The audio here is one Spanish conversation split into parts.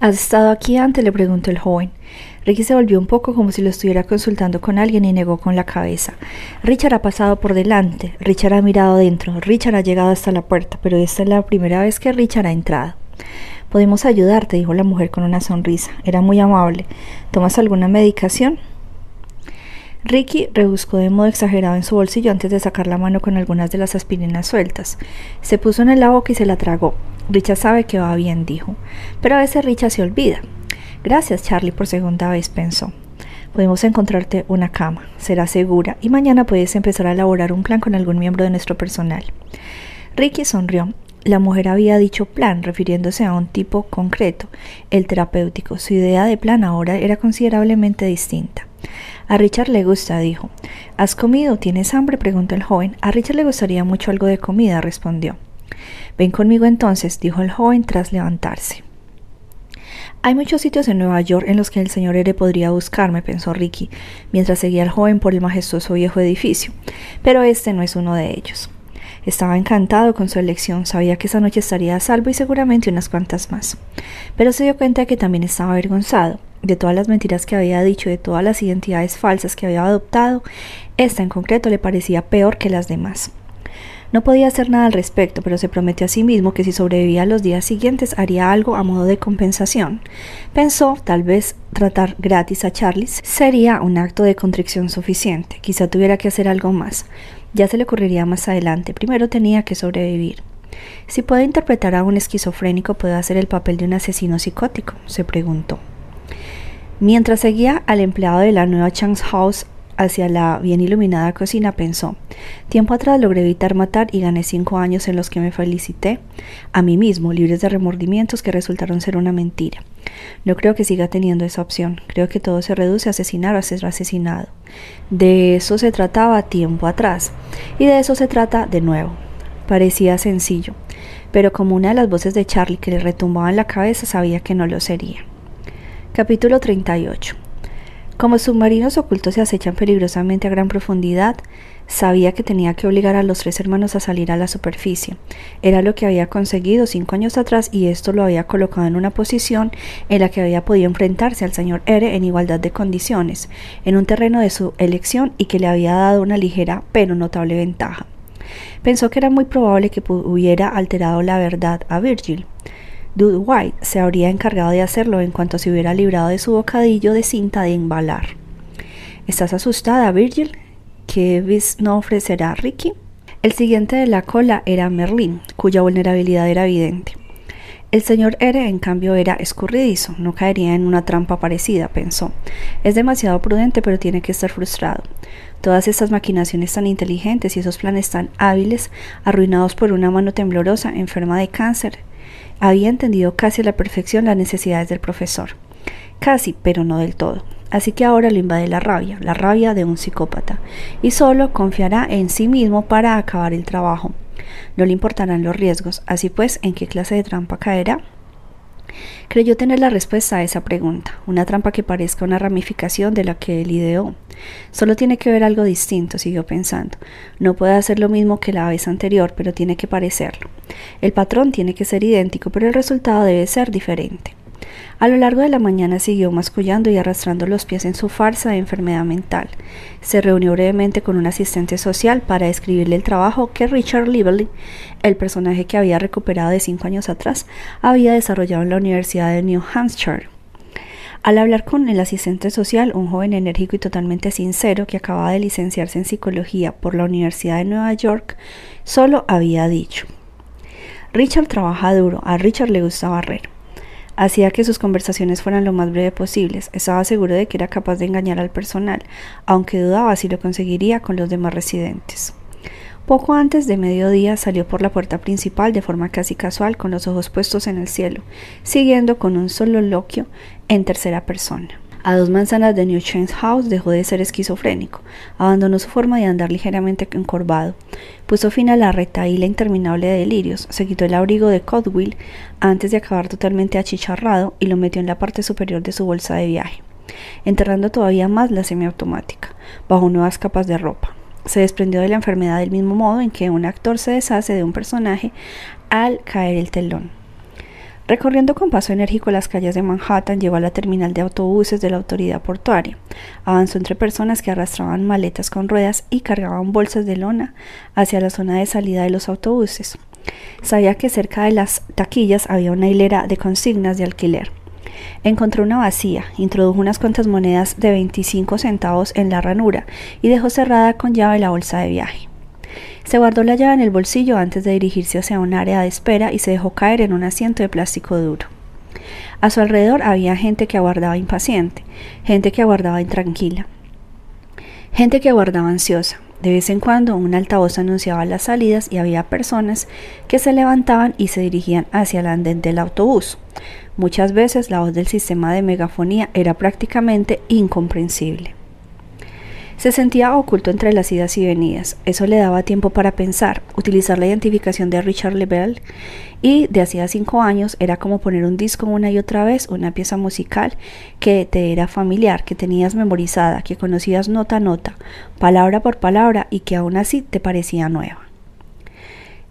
¿Has estado aquí antes? le preguntó el joven. Ricky se volvió un poco como si lo estuviera consultando con alguien y negó con la cabeza. Richard ha pasado por delante, Richard ha mirado dentro, Richard ha llegado hasta la puerta, pero esta es la primera vez que Richard ha entrado. Podemos ayudarte, dijo la mujer con una sonrisa. Era muy amable. ¿Tomas alguna medicación? Ricky rebuscó de modo exagerado en su bolsillo antes de sacar la mano con algunas de las aspirinas sueltas. Se puso en la boca y se la tragó. Richard sabe que va bien, dijo. Pero a veces Richard se olvida. Gracias, Charlie, por segunda vez, pensó. Podemos encontrarte una cama, será segura, y mañana puedes empezar a elaborar un plan con algún miembro de nuestro personal. Ricky sonrió. La mujer había dicho plan, refiriéndose a un tipo concreto, el terapéutico. Su idea de plan ahora era considerablemente distinta. A Richard le gusta, dijo. ¿Has comido? ¿Tienes hambre? preguntó el joven. A Richard le gustaría mucho algo de comida, respondió. Ven conmigo entonces, dijo el joven tras levantarse. Hay muchos sitios en Nueva York en los que el señor R podría buscarme, pensó Ricky, mientras seguía al joven por el majestuoso viejo edificio, pero este no es uno de ellos. Estaba encantado con su elección, sabía que esa noche estaría a salvo y seguramente unas cuantas más. Pero se dio cuenta de que también estaba avergonzado. De todas las mentiras que había dicho, de todas las identidades falsas que había adoptado, esta en concreto le parecía peor que las demás. No podía hacer nada al respecto, pero se prometió a sí mismo que si sobrevivía los días siguientes haría algo a modo de compensación. Pensó, tal vez tratar gratis a Charlie sería un acto de contrición suficiente. Quizá tuviera que hacer algo más. Ya se le ocurriría más adelante. Primero tenía que sobrevivir. Si puede interpretar a un esquizofrénico, puede hacer el papel de un asesino psicótico, se preguntó. Mientras seguía al empleado de la nueva Chance House hacia la bien iluminada cocina, pensó, tiempo atrás logré evitar matar y gané cinco años en los que me felicité a mí mismo, libres de remordimientos que resultaron ser una mentira. No creo que siga teniendo esa opción, creo que todo se reduce a asesinar o a ser asesinado. De eso se trataba tiempo atrás, y de eso se trata de nuevo. Parecía sencillo, pero como una de las voces de Charlie que le retumbaba en la cabeza sabía que no lo sería. Capítulo 38 como submarinos ocultos se acechan peligrosamente a gran profundidad, sabía que tenía que obligar a los tres hermanos a salir a la superficie. Era lo que había conseguido cinco años atrás y esto lo había colocado en una posición en la que había podido enfrentarse al señor R en igualdad de condiciones, en un terreno de su elección y que le había dado una ligera pero notable ventaja. Pensó que era muy probable que hubiera alterado la verdad a Virgil. Dude White se habría encargado de hacerlo en cuanto se hubiera librado de su bocadillo de cinta de embalar. ¿Estás asustada, Virgil? ¿Qué vis no ofrecerá Ricky? El siguiente de la cola era Merlin, cuya vulnerabilidad era evidente. El señor R, en cambio, era escurridizo, no caería en una trampa parecida, pensó. Es demasiado prudente, pero tiene que estar frustrado. Todas estas maquinaciones tan inteligentes y esos planes tan hábiles, arruinados por una mano temblorosa, enferma de cáncer, había entendido casi a la perfección las necesidades del profesor. Casi, pero no del todo. Así que ahora lo invade la rabia, la rabia de un psicópata, y solo confiará en sí mismo para acabar el trabajo. No le importarán los riesgos, así pues, ¿en qué clase de trampa caerá? Creyó tener la respuesta a esa pregunta, una trampa que parezca una ramificación de la que él ideó. Solo tiene que ver algo distinto, siguió pensando. No puede hacer lo mismo que la vez anterior, pero tiene que parecerlo. El patrón tiene que ser idéntico, pero el resultado debe ser diferente. A lo largo de la mañana siguió mascullando y arrastrando los pies en su farsa de enfermedad mental. Se reunió brevemente con un asistente social para escribirle el trabajo que Richard Lively, el personaje que había recuperado de cinco años atrás, había desarrollado en la Universidad de New Hampshire. Al hablar con el asistente social, un joven enérgico y totalmente sincero que acababa de licenciarse en psicología por la Universidad de Nueva York, solo había dicho Richard trabaja duro, a Richard le gusta barrer. Hacía que sus conversaciones fueran lo más breve posibles. Estaba seguro de que era capaz de engañar al personal, aunque dudaba si lo conseguiría con los demás residentes. Poco antes de mediodía salió por la puerta principal de forma casi casual con los ojos puestos en el cielo, siguiendo con un soliloquio en tercera persona. A dos manzanas de New Chains House dejó de ser esquizofrénico, abandonó su forma de andar ligeramente encorvado, puso fin a la retaíla interminable de delirios, se quitó el abrigo de Codwill antes de acabar totalmente achicharrado y lo metió en la parte superior de su bolsa de viaje, enterrando todavía más la semiautomática, bajo nuevas capas de ropa. Se desprendió de la enfermedad del mismo modo en que un actor se deshace de un personaje al caer el telón. Recorriendo con paso enérgico las calles de Manhattan, llegó a la terminal de autobuses de la autoridad portuaria. Avanzó entre personas que arrastraban maletas con ruedas y cargaban bolsas de lona hacia la zona de salida de los autobuses. Sabía que cerca de las taquillas había una hilera de consignas de alquiler. Encontró una vacía, introdujo unas cuantas monedas de 25 centavos en la ranura y dejó cerrada con llave la bolsa de viaje. Se guardó la llave en el bolsillo antes de dirigirse hacia un área de espera y se dejó caer en un asiento de plástico duro. A su alrededor había gente que aguardaba impaciente, gente que aguardaba intranquila, gente que aguardaba ansiosa. De vez en cuando un altavoz anunciaba las salidas y había personas que se levantaban y se dirigían hacia el andén del autobús. Muchas veces la voz del sistema de megafonía era prácticamente incomprensible. Se sentía oculto entre las idas y venidas. Eso le daba tiempo para pensar, utilizar la identificación de Richard Lebel y de hacía cinco años era como poner un disco una y otra vez, una pieza musical que te era familiar, que tenías memorizada, que conocías nota a nota, palabra por palabra y que aún así te parecía nueva.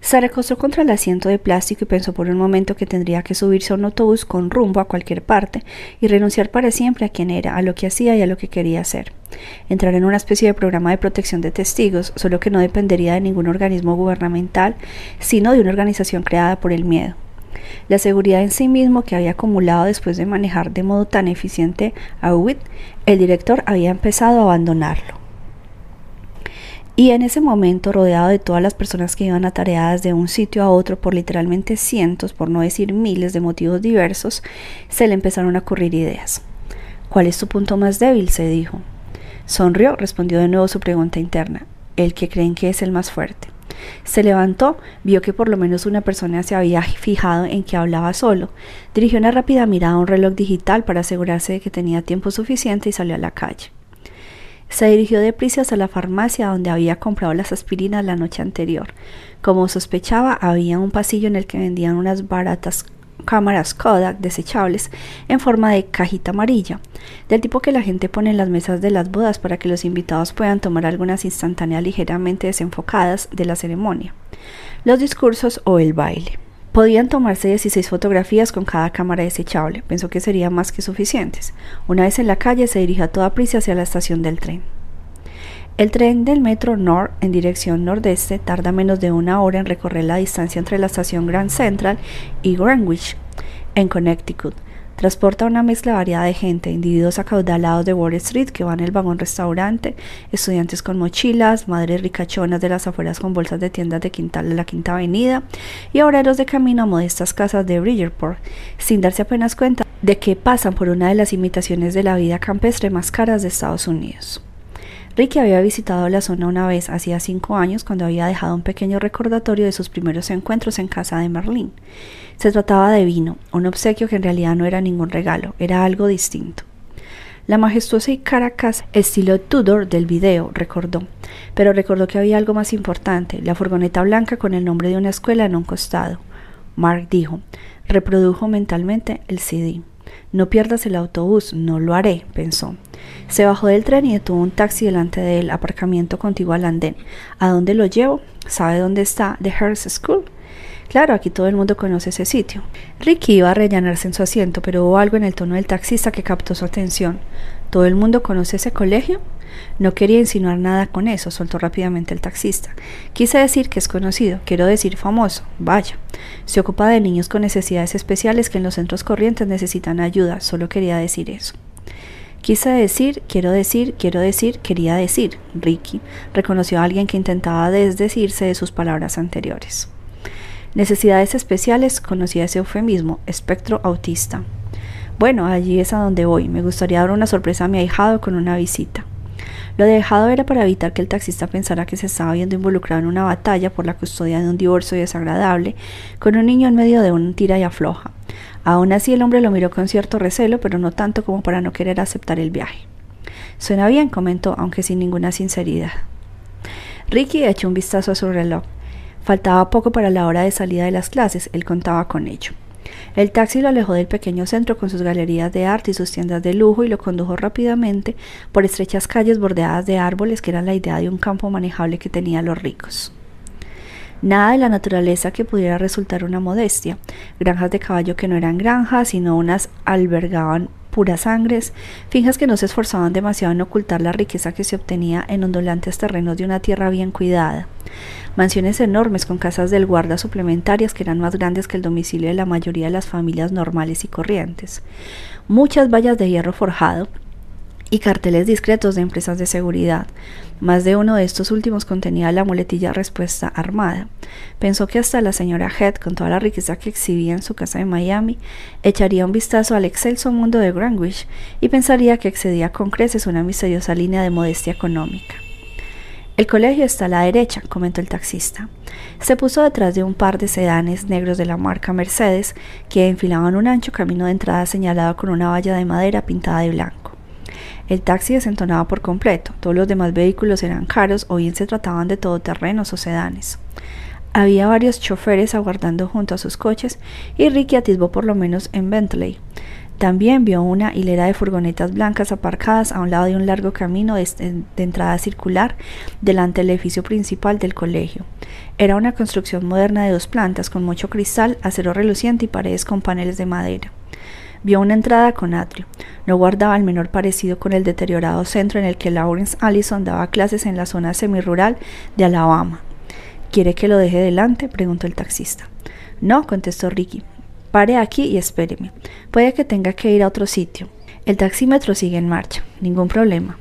Se recostó contra el asiento de plástico y pensó por un momento que tendría que subirse a un autobús con rumbo a cualquier parte y renunciar para siempre a quien era, a lo que hacía y a lo que quería hacer. Entrar en una especie de programa de protección de testigos, solo que no dependería de ningún organismo gubernamental, sino de una organización creada por el miedo. La seguridad en sí mismo que había acumulado después de manejar de modo tan eficiente a Witt, el director había empezado a abandonarlo. Y en ese momento, rodeado de todas las personas que iban atareadas de un sitio a otro por literalmente cientos, por no decir miles de motivos diversos, se le empezaron a ocurrir ideas. ¿Cuál es tu punto más débil? se dijo. Sonrió, respondió de nuevo su pregunta interna, el que creen que es el más fuerte. Se levantó, vio que por lo menos una persona se había fijado en que hablaba solo, dirigió una rápida mirada a un reloj digital para asegurarse de que tenía tiempo suficiente y salió a la calle. Se dirigió deprisa hacia la farmacia donde había comprado las aspirinas la noche anterior. Como sospechaba, había un pasillo en el que vendían unas baratas cámaras Kodak desechables en forma de cajita amarilla, del tipo que la gente pone en las mesas de las bodas para que los invitados puedan tomar algunas instantáneas ligeramente desenfocadas de la ceremonia, los discursos o el baile. Podían tomarse 16 fotografías con cada cámara desechable. Pensó que serían más que suficientes. Una vez en la calle se dirigió a toda prisa hacia la estación del tren. El tren del metro North en dirección nordeste tarda menos de una hora en recorrer la distancia entre la estación Grand Central y Greenwich, en Connecticut, Transporta una mezcla variada de gente, individuos acaudalados de Wall Street que van el vagón restaurante, estudiantes con mochilas, madres ricachonas de las afueras con bolsas de tiendas de, quintal de la Quinta Avenida y obreros de camino a modestas casas de Bridgeport, sin darse apenas cuenta de que pasan por una de las imitaciones de la vida campestre más caras de Estados Unidos. Ricky había visitado la zona una vez hacía cinco años cuando había dejado un pequeño recordatorio de sus primeros encuentros en casa de Merlín. Se trataba de vino, un obsequio que en realidad no era ningún regalo, era algo distinto. La majestuosa y cara casa estilo Tudor del video, recordó, pero recordó que había algo más importante, la furgoneta blanca con el nombre de una escuela en un costado. Mark dijo, reprodujo mentalmente el CD. No pierdas el autobús, no lo haré, pensó. Se bajó del tren y detuvo un taxi delante del aparcamiento contiguo al andén. ¿A dónde lo llevo? ¿Sabe dónde está The Hearst School? Claro, aquí todo el mundo conoce ese sitio. Ricky iba a rellenarse en su asiento, pero hubo algo en el tono del taxista que captó su atención. ¿Todo el mundo conoce ese colegio? No quería insinuar nada con eso, soltó rápidamente el taxista. Quise decir que es conocido, quiero decir famoso. Vaya. Se ocupa de niños con necesidades especiales que en los centros corrientes necesitan ayuda, solo quería decir eso. Quise decir, quiero decir, quiero decir, quería decir. Ricky reconoció a alguien que intentaba desdecirse de sus palabras anteriores. Necesidades especiales, conocía ese eufemismo, espectro autista. Bueno, allí es a donde voy. Me gustaría dar una sorpresa a mi ahijado con una visita. Lo dejado era para evitar que el taxista pensara que se estaba viendo involucrado en una batalla por la custodia de un divorcio desagradable, con un niño en medio de una tira y afloja. Aún así el hombre lo miró con cierto recelo, pero no tanto como para no querer aceptar el viaje. Suena bien, comentó, aunque sin ninguna sinceridad. Ricky echó un vistazo a su reloj. Faltaba poco para la hora de salida de las clases, él contaba con ello. El taxi lo alejó del pequeño centro con sus galerías de arte y sus tiendas de lujo y lo condujo rápidamente por estrechas calles bordeadas de árboles que eran la idea de un campo manejable que tenían los ricos. Nada de la naturaleza que pudiera resultar una modestia. Granjas de caballo que no eran granjas, sino unas albergaban puras sangres, finjas que no se esforzaban demasiado en ocultar la riqueza que se obtenía en ondulantes terrenos de una tierra bien cuidada. Mansiones enormes con casas del guarda suplementarias que eran más grandes que el domicilio de la mayoría de las familias normales y corrientes. Muchas vallas de hierro forjado, y carteles discretos de empresas de seguridad. Más de uno de estos últimos contenía la muletilla respuesta armada. Pensó que hasta la señora Head, con toda la riqueza que exhibía en su casa de Miami, echaría un vistazo al excelso mundo de Greenwich y pensaría que excedía con creces una misteriosa línea de modestia económica. El colegio está a la derecha, comentó el taxista. Se puso detrás de un par de sedanes negros de la marca Mercedes que enfilaban un ancho camino de entrada señalado con una valla de madera pintada de blanco. El taxi desentonaba por completo. Todos los demás vehículos eran caros o bien se trataban de todoterrenos o sedanes. Había varios choferes aguardando junto a sus coches y Ricky atisbó por lo menos en Bentley. También vio una hilera de furgonetas blancas aparcadas a un lado de un largo camino de, entrada circular delante del edificio principal del colegio. Era una construcción moderna de dos plantas con mucho cristal, acero reluciente y paredes con paneles de madera. Vio una entrada con atrio. No guardaba el menor parecido con el deteriorado centro en el que Lawrence Allison daba clases en la zona semirural de Alabama. ¿Quiere que lo deje delante? preguntó el taxista. No, contestó Ricky. Pare aquí y espéreme. Puede que tenga que ir a otro sitio. El taxímetro sigue en marcha. Ningún problema.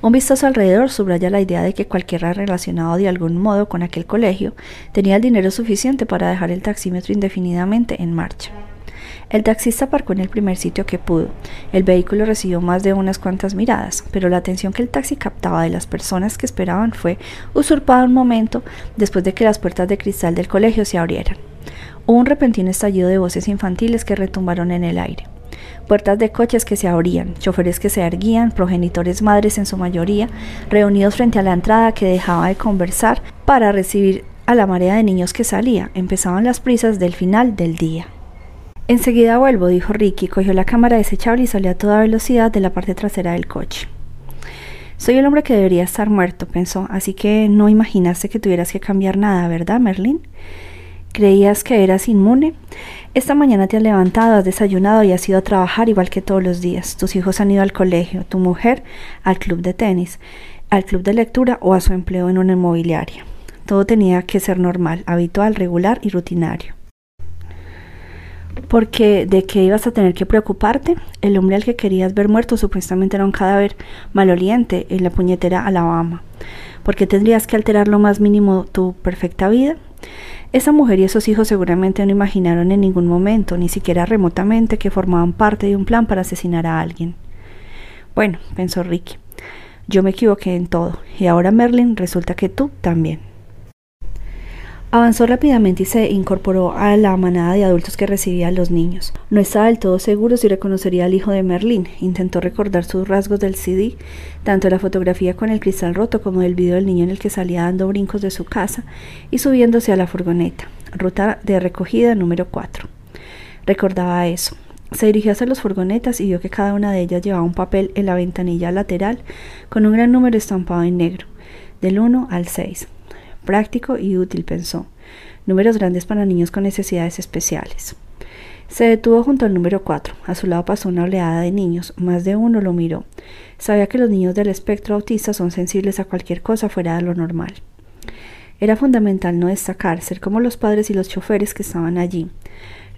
Un vistazo alrededor subraya la idea de que cualquiera relacionado de algún modo con aquel colegio tenía el dinero suficiente para dejar el taxímetro indefinidamente en marcha. El taxista aparcó en el primer sitio que pudo. El vehículo recibió más de unas cuantas miradas, pero la atención que el taxi captaba de las personas que esperaban fue usurpada un momento después de que las puertas de cristal del colegio se abrieran. Hubo un repentino estallido de voces infantiles que retumbaron en el aire. Puertas de coches que se abrían, choferes que se erguían, progenitores madres en su mayoría, reunidos frente a la entrada que dejaba de conversar para recibir a la marea de niños que salía. Empezaban las prisas del final del día. Enseguida vuelvo, dijo Ricky, cogió la cámara desechable y salió a toda velocidad de la parte trasera del coche. Soy el hombre que debería estar muerto, pensó, así que no imaginaste que tuvieras que cambiar nada, ¿verdad, Merlin? ¿Creías que eras inmune? Esta mañana te has levantado, has desayunado y has ido a trabajar igual que todos los días. Tus hijos han ido al colegio, tu mujer al club de tenis, al club de lectura o a su empleo en una inmobiliaria. Todo tenía que ser normal, habitual, regular y rutinario porque de que ibas a tener que preocuparte, el hombre al que querías ver muerto supuestamente era un cadáver maloliente en la puñetera Alabama. porque tendrías que alterar lo más mínimo tu perfecta vida? Esa mujer y esos hijos seguramente no imaginaron en ningún momento, ni siquiera remotamente, que formaban parte de un plan para asesinar a alguien. Bueno, pensó Ricky, yo me equivoqué en todo, y ahora Merlin resulta que tú también. Avanzó rápidamente y se incorporó a la manada de adultos que recibía a los niños. No estaba del todo seguro si reconocería al hijo de Merlín. Intentó recordar sus rasgos del CD, tanto la fotografía con el cristal roto como el video del niño en el que salía dando brincos de su casa y subiéndose a la furgoneta. Ruta de recogida número 4. Recordaba eso. Se dirigió hacia las furgonetas y vio que cada una de ellas llevaba un papel en la ventanilla lateral con un gran número estampado en negro, del 1 al 6 práctico y útil, pensó. Números grandes para niños con necesidades especiales. Se detuvo junto al número 4. A su lado pasó una oleada de niños. Más de uno lo miró. Sabía que los niños del espectro autista son sensibles a cualquier cosa fuera de lo normal. Era fundamental no destacar, ser como los padres y los choferes que estaban allí.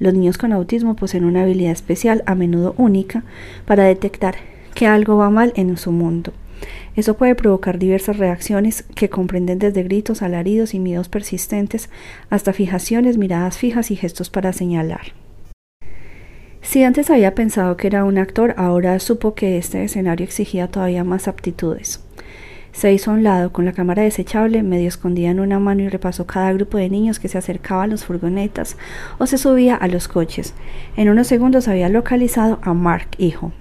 Los niños con autismo poseen una habilidad especial, a menudo única, para detectar que algo va mal en su mundo. Eso puede provocar diversas reacciones que comprenden desde gritos, alaridos y miedos persistentes hasta fijaciones, miradas fijas y gestos para señalar. Si antes había pensado que era un actor, ahora supo que este escenario exigía todavía más aptitudes. Se hizo a un lado con la cámara desechable, medio escondida en una mano y repasó cada grupo de niños que se acercaba a las furgonetas o se subía a los coches. En unos segundos había localizado a Mark, hijo.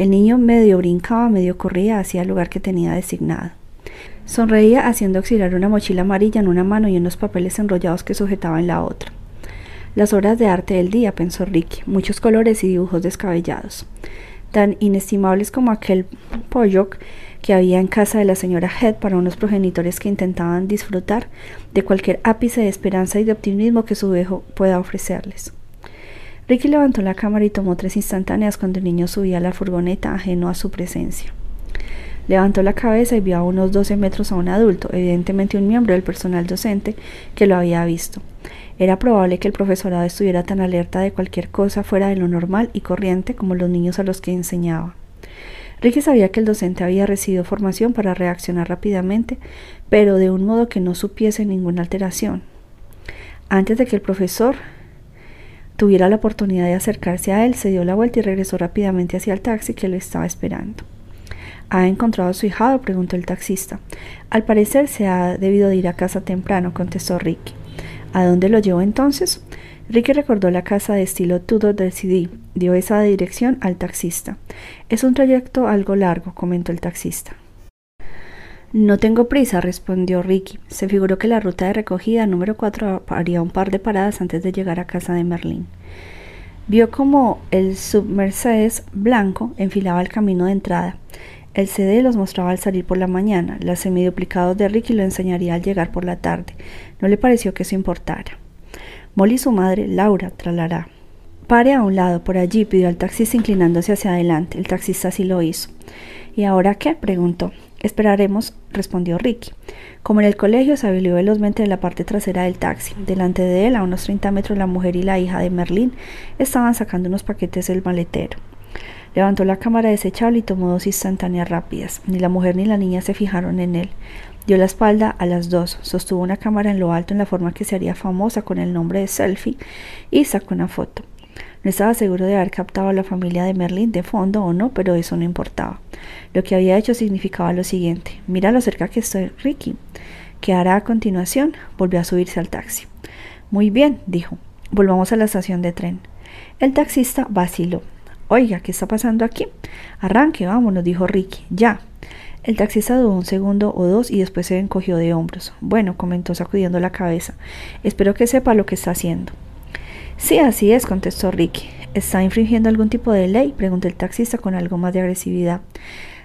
El niño medio brincaba, medio corría hacia el lugar que tenía designado. Sonreía haciendo auxiliar una mochila amarilla en una mano y unos papeles enrollados que sujetaba en la otra. Las obras de arte del día, pensó Ricky, muchos colores y dibujos descabellados. tan inestimables como aquel pollock que había en casa de la señora Head para unos progenitores que intentaban disfrutar de cualquier ápice de esperanza y de optimismo que su hijo pueda ofrecerles. Ricky levantó la cámara y tomó tres instantáneas cuando el niño subía a la furgoneta ajeno a su presencia. Levantó la cabeza y vio a unos 12 metros a un adulto, evidentemente un miembro del personal docente, que lo había visto. Era probable que el profesorado estuviera tan alerta de cualquier cosa fuera de lo normal y corriente como los niños a los que enseñaba. Ricky sabía que el docente había recibido formación para reaccionar rápidamente, pero de un modo que no supiese ninguna alteración. Antes de que el profesor tuviera la oportunidad de acercarse a él, se dio la vuelta y regresó rápidamente hacia el taxi que lo estaba esperando. ¿Ha encontrado a su hijado? preguntó el taxista. Al parecer se ha debido de ir a casa temprano, contestó Ricky. ¿A dónde lo llevó entonces? Ricky recordó la casa de estilo Tudor del CD. Dio esa dirección al taxista. Es un trayecto algo largo, comentó el taxista. No tengo prisa, respondió Ricky. Se figuró que la ruta de recogida número 4 haría un par de paradas antes de llegar a casa de Merlín. Vio como el submercedes blanco enfilaba el camino de entrada. El CD los mostraba al salir por la mañana. Las semiduplicados de Ricky lo enseñaría al llegar por la tarde. No le pareció que eso importara. Molly y su madre, Laura, tralará. Pare a un lado, por allí, pidió al taxista inclinándose hacia adelante. El taxista así lo hizo. ¿Y ahora qué? preguntó. Esperaremos, respondió Ricky. Como en el colegio, se habilió velozmente en la parte trasera del taxi. Delante de él, a unos 30 metros, la mujer y la hija de Merlín estaban sacando unos paquetes del maletero. Levantó la cámara desechable y tomó dos instantáneas rápidas. Ni la mujer ni la niña se fijaron en él. Dio la espalda a las dos, sostuvo una cámara en lo alto en la forma que se haría famosa con el nombre de selfie y sacó una foto. No estaba seguro de haber captado a la familia de Merlin de fondo o no, pero eso no importaba. Lo que había hecho significaba lo siguiente: Mira lo cerca que estoy, Ricky. ¿Qué hará a continuación? Volvió a subirse al taxi. Muy bien, dijo. Volvamos a la estación de tren. El taxista vaciló. Oiga, ¿qué está pasando aquí? Arranque, vámonos, dijo Ricky. Ya. El taxista dudó un segundo o dos y después se encogió de hombros. Bueno, comentó sacudiendo la cabeza. Espero que sepa lo que está haciendo. Sí, así es, contestó Ricky. ¿Está infringiendo algún tipo de ley? preguntó el taxista con algo más de agresividad.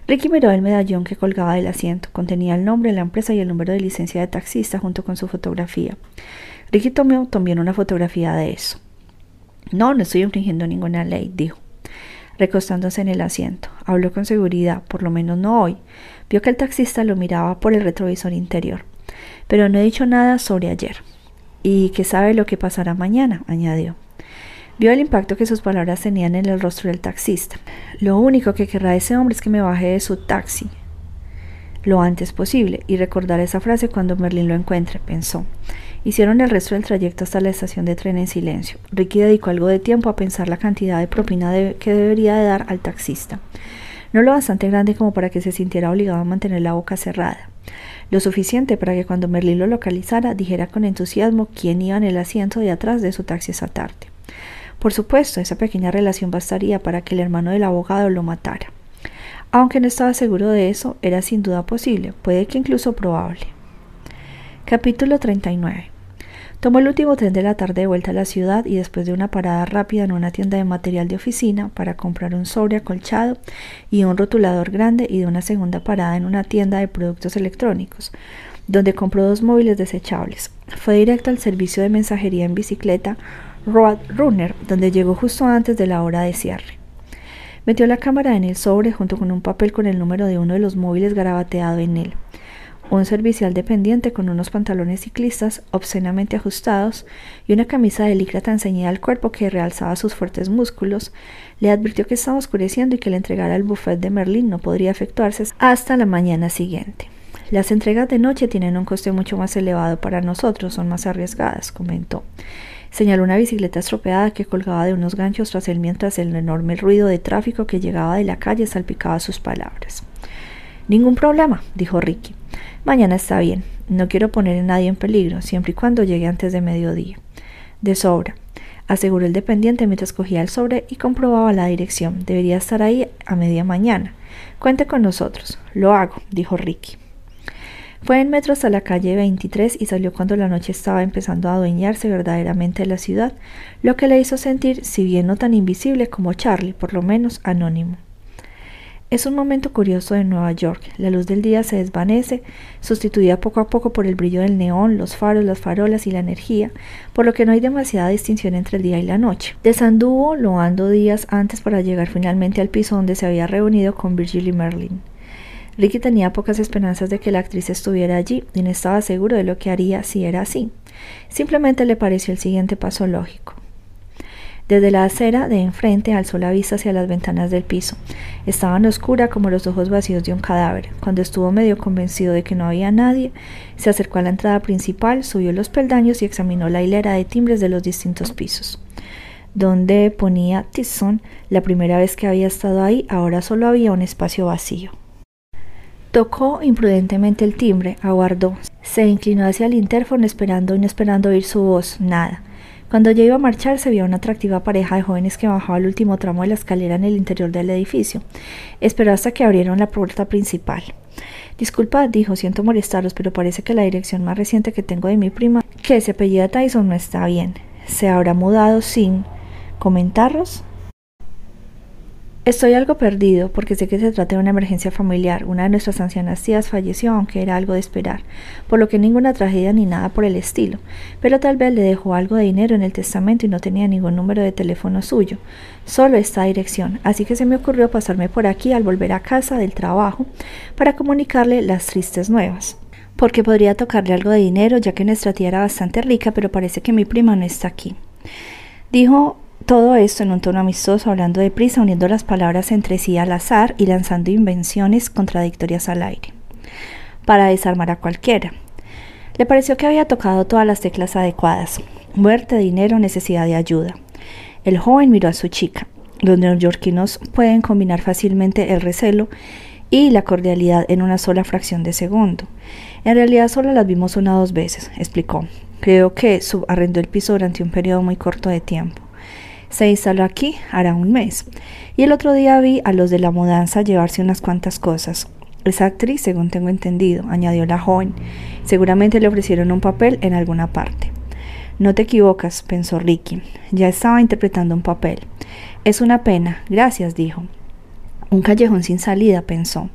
Ricky miró el medallón que colgaba del asiento. Contenía el nombre de la empresa y el número de licencia de taxista junto con su fotografía. Ricky tomó también una fotografía de eso. No, no estoy infringiendo ninguna ley, dijo, recostándose en el asiento. Habló con seguridad, por lo menos no hoy. Vio que el taxista lo miraba por el retrovisor interior. Pero no he dicho nada sobre ayer y que sabe lo que pasará mañana, añadió. Vio el impacto que sus palabras tenían en el rostro del taxista. Lo único que querrá ese hombre es que me baje de su taxi lo antes posible y recordar esa frase cuando Merlin lo encuentre, pensó. Hicieron el resto del trayecto hasta la estación de tren en silencio. Ricky dedicó algo de tiempo a pensar la cantidad de propina que debería de dar al taxista. No lo bastante grande como para que se sintiera obligado a mantener la boca cerrada lo suficiente para que cuando Merlín lo localizara dijera con entusiasmo quién iba en el asiento de atrás de su taxi esa tarde. Por supuesto, esa pequeña relación bastaría para que el hermano del abogado lo matara. Aunque no estaba seguro de eso, era sin duda posible, puede que incluso probable. Capítulo 39 Tomó el último tren de la tarde de vuelta a la ciudad y después de una parada rápida en una tienda de material de oficina para comprar un sobre acolchado y un rotulador grande y de una segunda parada en una tienda de productos electrónicos, donde compró dos móviles desechables. Fue directo al servicio de mensajería en bicicleta Road Runner, donde llegó justo antes de la hora de cierre. Metió la cámara en el sobre junto con un papel con el número de uno de los móviles garabateado en él. Un servicial dependiente con unos pantalones ciclistas obscenamente ajustados y una camisa de licra tan ceñida al cuerpo que realzaba sus fuertes músculos, le advirtió que estaba oscureciendo y que la entregara al buffet de Merlín no podría efectuarse hasta la mañana siguiente. Las entregas de noche tienen un coste mucho más elevado para nosotros, son más arriesgadas, comentó. Señaló una bicicleta estropeada que colgaba de unos ganchos tras él mientras el enorme ruido de tráfico que llegaba de la calle salpicaba sus palabras. Ningún problema, dijo Ricky. Mañana está bien. No quiero poner a nadie en peligro, siempre y cuando llegue antes de mediodía. De sobra, aseguró el dependiente mientras cogía el sobre y comprobaba la dirección. Debería estar ahí a media mañana. Cuente con nosotros. Lo hago, dijo Ricky. Fue en metro hasta la calle 23 y salió cuando la noche estaba empezando a adueñarse verdaderamente de la ciudad, lo que le hizo sentir, si bien no tan invisible como Charlie, por lo menos anónimo. Es un momento curioso de Nueva York. La luz del día se desvanece, sustituida poco a poco por el brillo del neón, los faros, las farolas y la energía, por lo que no hay demasiada distinción entre el día y la noche. Desanduvo loando días antes para llegar finalmente al piso donde se había reunido con Virgil y Merlin. Ricky tenía pocas esperanzas de que la actriz estuviera allí y no estaba seguro de lo que haría si era así. Simplemente le pareció el siguiente paso lógico. Desde la acera de enfrente alzó la vista hacia las ventanas del piso. Estaban oscuras como los ojos vacíos de un cadáver. Cuando estuvo medio convencido de que no había nadie, se acercó a la entrada principal, subió los peldaños y examinó la hilera de timbres de los distintos pisos. Donde ponía Tison, la primera vez que había estado ahí, ahora solo había un espacio vacío. Tocó imprudentemente el timbre, aguardó. Se inclinó hacia el interfono esperando y no esperando oír su voz. Nada. Cuando ya iba a marchar se vio una atractiva pareja de jóvenes que bajaba el último tramo de la escalera en el interior del edificio. Esperó hasta que abrieron la puerta principal. Disculpad, dijo, siento molestaros, pero parece que la dirección más reciente que tengo de mi prima, que se apellida Tyson, no está bien. ¿Se habrá mudado sin comentaros? Estoy algo perdido porque sé que se trata de una emergencia familiar. Una de nuestras ancianas tías falleció, aunque era algo de esperar, por lo que ninguna tragedia ni nada por el estilo. Pero tal vez le dejó algo de dinero en el testamento y no tenía ningún número de teléfono suyo, solo esta dirección. Así que se me ocurrió pasarme por aquí al volver a casa del trabajo para comunicarle las tristes nuevas porque podría tocarle algo de dinero, ya que nuestra tía era bastante rica, pero parece que mi prima no está aquí. Dijo todo esto en un tono amistoso, hablando deprisa, uniendo las palabras entre sí al azar y lanzando invenciones contradictorias al aire, para desarmar a cualquiera. Le pareció que había tocado todas las teclas adecuadas. Muerte, dinero, necesidad de ayuda. El joven miró a su chica. Los neoyorquinos pueden combinar fácilmente el recelo y la cordialidad en una sola fracción de segundo. En realidad solo las vimos una o dos veces, explicó. Creo que subarrendó el piso durante un periodo muy corto de tiempo. Se instaló aquí hará un mes. Y el otro día vi a los de la mudanza llevarse unas cuantas cosas. Esa actriz, según tengo entendido, añadió la joven. Seguramente le ofrecieron un papel en alguna parte. No te equivocas, pensó Ricky. Ya estaba interpretando un papel. Es una pena. Gracias, dijo. Un callejón sin salida, pensó.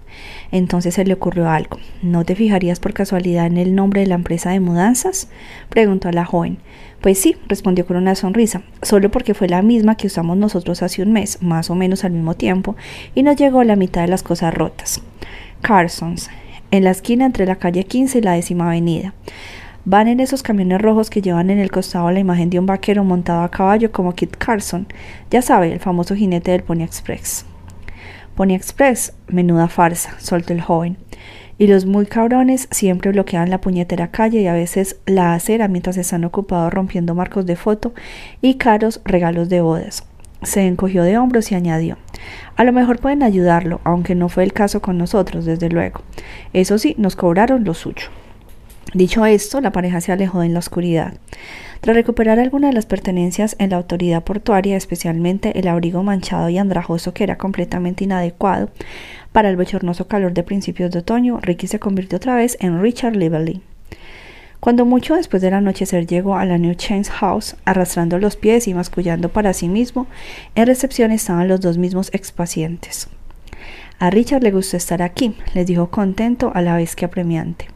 Entonces se le ocurrió algo. ¿No te fijarías por casualidad en el nombre de la empresa de mudanzas? preguntó a la joven. Pues sí, respondió con una sonrisa, solo porque fue la misma que usamos nosotros hace un mes, más o menos al mismo tiempo, y nos llegó la mitad de las cosas rotas. Carsons, en la esquina entre la calle 15 y la décima avenida. Van en esos camiones rojos que llevan en el costado la imagen de un vaquero montado a caballo como Kit Carson, ya sabe, el famoso jinete del Pony Express. Pony Express, menuda farsa, soltó el joven y los muy cabrones siempre bloquean la puñetera calle y a veces la acera mientras están ocupados rompiendo marcos de foto y caros regalos de bodas. Se encogió de hombros y añadió A lo mejor pueden ayudarlo, aunque no fue el caso con nosotros, desde luego. Eso sí, nos cobraron lo suyo. Dicho esto, la pareja se alejó en la oscuridad. Tras recuperar algunas de las pertenencias en la autoridad portuaria, especialmente el abrigo manchado y andrajoso que era completamente inadecuado, para el bochornoso calor de principios de otoño, Ricky se convirtió otra vez en Richard Lively. Cuando mucho después del anochecer llegó a la New Chains House, arrastrando los pies y mascullando para sí mismo, en recepción estaban los dos mismos expacientes. A Richard le gustó estar aquí, les dijo contento a la vez que apremiante.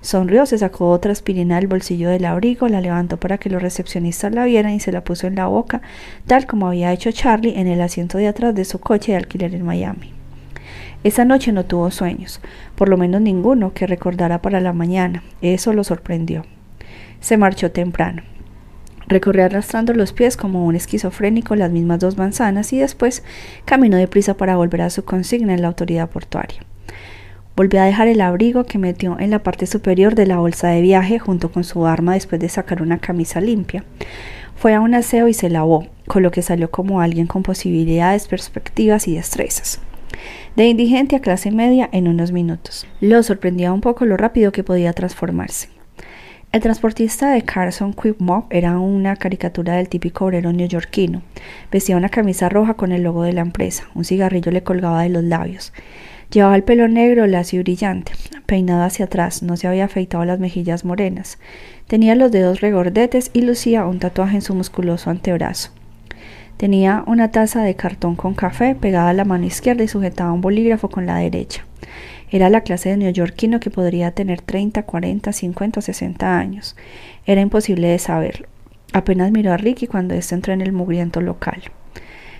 Sonrió, se sacó otra aspirina del bolsillo del abrigo, la levantó para que los recepcionistas la vieran y se la puso en la boca, tal como había hecho Charlie en el asiento de atrás de su coche de alquiler en Miami. Esa noche no tuvo sueños, por lo menos ninguno que recordara para la mañana. Eso lo sorprendió. Se marchó temprano. Recorrió arrastrando los pies como un esquizofrénico las mismas dos manzanas y después caminó deprisa para volver a su consigna en la autoridad portuaria. Volvió a dejar el abrigo que metió en la parte superior de la bolsa de viaje junto con su arma después de sacar una camisa limpia. Fue a un aseo y se lavó, con lo que salió como alguien con posibilidades, perspectivas y destrezas de indigente a clase media en unos minutos. Lo sorprendía un poco lo rápido que podía transformarse. El transportista de Carson Quick Mob era una caricatura del típico obrero neoyorquino. Vestía una camisa roja con el logo de la empresa. Un cigarrillo le colgaba de los labios. Llevaba el pelo negro, lacio y brillante, peinado hacia atrás, no se había afeitado las mejillas morenas. Tenía los dedos regordetes y lucía un tatuaje en su musculoso antebrazo. Tenía una taza de cartón con café pegada a la mano izquierda y sujetaba un bolígrafo con la derecha. Era la clase de neoyorquino que podría tener 30, 40, 50 o 60 años. Era imposible de saberlo. Apenas miró a Ricky cuando éste entró en el mugriento local.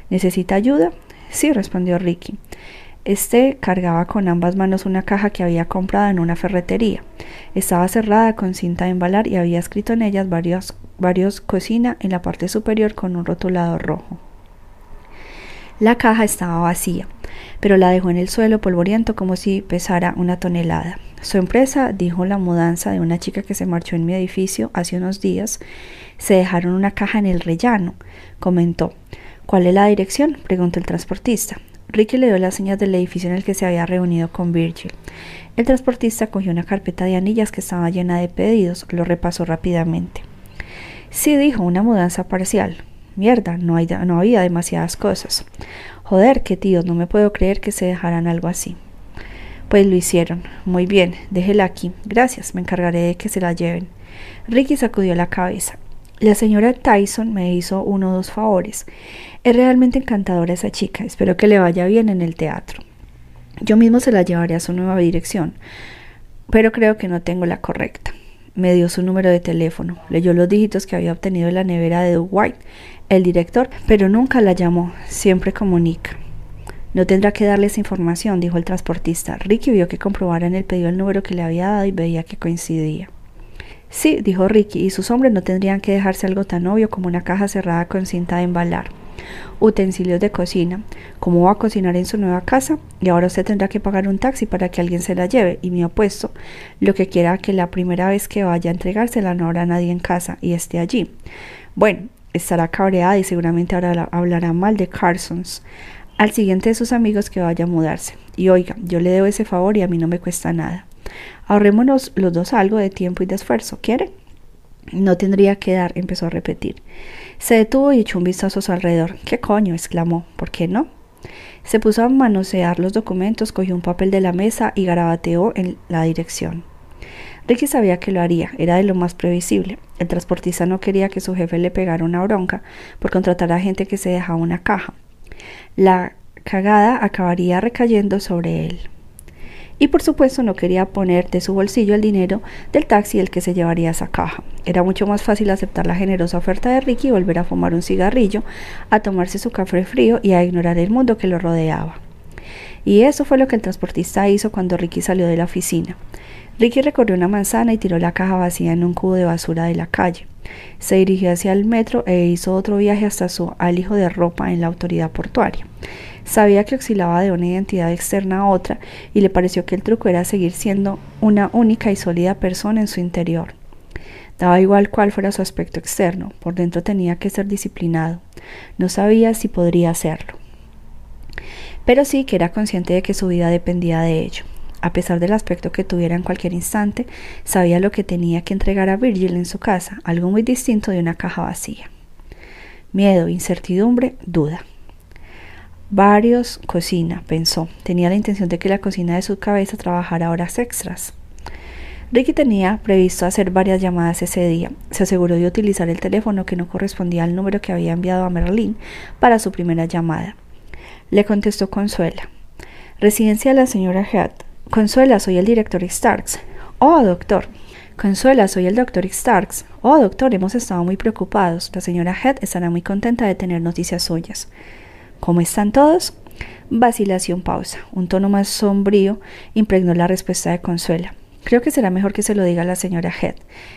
¿Necesita ayuda? Sí, respondió Ricky. Este cargaba con ambas manos una caja que había comprado en una ferretería. Estaba cerrada con cinta de embalar y había escrito en ellas varios, varios cocina en la parte superior con un rotulador rojo. La caja estaba vacía, pero la dejó en el suelo polvoriento como si pesara una tonelada. Su empresa, dijo la mudanza de una chica que se marchó en mi edificio hace unos días, se dejaron una caja en el rellano, comentó. ¿Cuál es la dirección? preguntó el transportista. Ricky le dio las señas del edificio en el que se había reunido con Virgil. El transportista cogió una carpeta de anillas que estaba llena de pedidos, lo repasó rápidamente. Sí, dijo, una mudanza parcial. Mierda, no, hay, no había demasiadas cosas. Joder, qué tíos, no me puedo creer que se dejaran algo así. Pues lo hicieron. Muy bien, déjela aquí. Gracias, me encargaré de que se la lleven. Ricky sacudió la cabeza. La señora Tyson me hizo uno o dos favores. Es realmente encantadora esa chica. Espero que le vaya bien en el teatro. Yo mismo se la llevaré a su nueva dirección, pero creo que no tengo la correcta. Me dio su número de teléfono, leyó los dígitos que había obtenido en la nevera de White, el director, pero nunca la llamó, siempre comunica. No tendrá que darle esa información, dijo el transportista. Ricky vio que comprobara en el pedido el número que le había dado y veía que coincidía. Sí, dijo Ricky, y sus hombres no tendrían que dejarse algo tan obvio como una caja cerrada con cinta de embalar. Utensilios de cocina. ¿Cómo va a cocinar en su nueva casa? Y ahora usted tendrá que pagar un taxi para que alguien se la lleve. Y me apuesto, lo que quiera que la primera vez que vaya a entregársela no habrá nadie en casa y esté allí. Bueno, estará cabreada y seguramente ahora hablará mal de Carsons al siguiente de sus amigos que vaya a mudarse. Y oiga, yo le debo ese favor y a mí no me cuesta nada. Ahorrémonos los dos algo de tiempo y de esfuerzo. ¿Quiere? No tendría que dar, empezó a repetir. Se detuvo y echó un vistazo a su alrededor. ¿Qué coño? exclamó. ¿Por qué no? Se puso a manosear los documentos, cogió un papel de la mesa y garabateó en la dirección. Ricky sabía que lo haría, era de lo más previsible. El transportista no quería que su jefe le pegara una bronca por contratar a gente que se dejaba una caja. La cagada acabaría recayendo sobre él y por supuesto no quería poner de su bolsillo el dinero del taxi el que se llevaría esa caja. Era mucho más fácil aceptar la generosa oferta de Ricky y volver a fumar un cigarrillo, a tomarse su café frío y a ignorar el mundo que lo rodeaba. Y eso fue lo que el transportista hizo cuando Ricky salió de la oficina. Ricky recorrió una manzana y tiró la caja vacía en un cubo de basura de la calle. Se dirigió hacia el metro e hizo otro viaje hasta su alijo de ropa en la autoridad portuaria. Sabía que oscilaba de una identidad externa a otra y le pareció que el truco era seguir siendo una única y sólida persona en su interior. Daba igual cuál fuera su aspecto externo, por dentro tenía que ser disciplinado. No sabía si podría hacerlo. Pero sí que era consciente de que su vida dependía de ello. A pesar del aspecto que tuviera en cualquier instante, sabía lo que tenía que entregar a Virgil en su casa, algo muy distinto de una caja vacía. Miedo, incertidumbre, duda. Varios cocina, pensó. Tenía la intención de que la cocina de su cabeza trabajara horas extras. Ricky tenía previsto hacer varias llamadas ese día. Se aseguró de utilizar el teléfono que no correspondía al número que había enviado a Merlín para su primera llamada. Le contestó Consuela. Residencia de la señora Head. Consuela, soy el director Starks. Oh, doctor. Consuela, soy el doctor Starks. Oh, doctor, hemos estado muy preocupados. La señora Head estará muy contenta de tener noticias suyas. ¿Cómo están todos? Vacilación pausa. Un tono más sombrío impregnó la respuesta de Consuela. Creo que será mejor que se lo diga a la señora Head.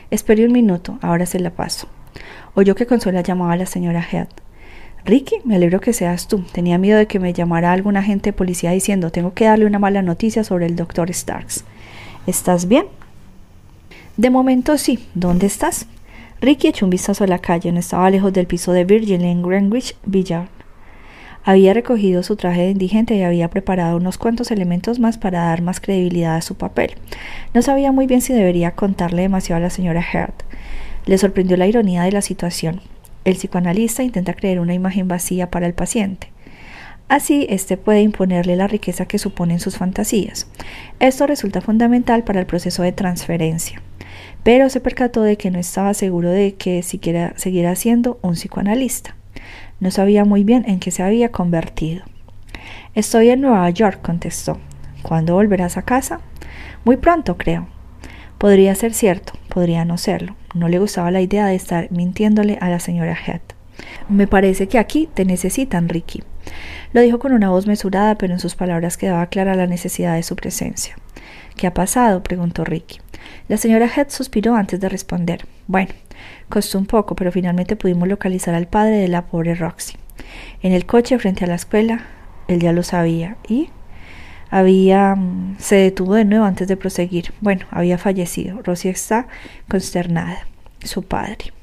Espere un minuto, ahora se la paso. Oyó que Consuela llamaba a la señora Head. Ricky, me alegro que seas tú. Tenía miedo de que me llamara algún agente de policía diciendo tengo que darle una mala noticia sobre el doctor Starks. ¿Estás bien? De momento sí. ¿Dónde estás? Ricky echó un vistazo a la calle. No estaba lejos del piso de Virgil en Greenwich Village. Había recogido su traje de indigente y había preparado unos cuantos elementos más para dar más credibilidad a su papel. No sabía muy bien si debería contarle demasiado a la señora Heard. Le sorprendió la ironía de la situación. El psicoanalista intenta crear una imagen vacía para el paciente. Así, éste puede imponerle la riqueza que suponen sus fantasías. Esto resulta fundamental para el proceso de transferencia. Pero se percató de que no estaba seguro de que siquiera siguiera siendo un psicoanalista. No sabía muy bien en qué se había convertido. Estoy en Nueva York, contestó. ¿Cuándo volverás a casa? Muy pronto, creo. Podría ser cierto, podría no serlo. No le gustaba la idea de estar mintiéndole a la señora Head. Me parece que aquí te necesitan, Ricky. Lo dijo con una voz mesurada, pero en sus palabras quedaba clara la necesidad de su presencia. ¿Qué ha pasado? preguntó Ricky. La señora Head suspiró antes de responder. Bueno, costó un poco, pero finalmente pudimos localizar al padre de la pobre Roxy. En el coche frente a la escuela, él ya lo sabía. ¿Y? Había. Mm, se detuvo de nuevo antes de proseguir. Bueno, había fallecido. Roxy está consternada. Su padre.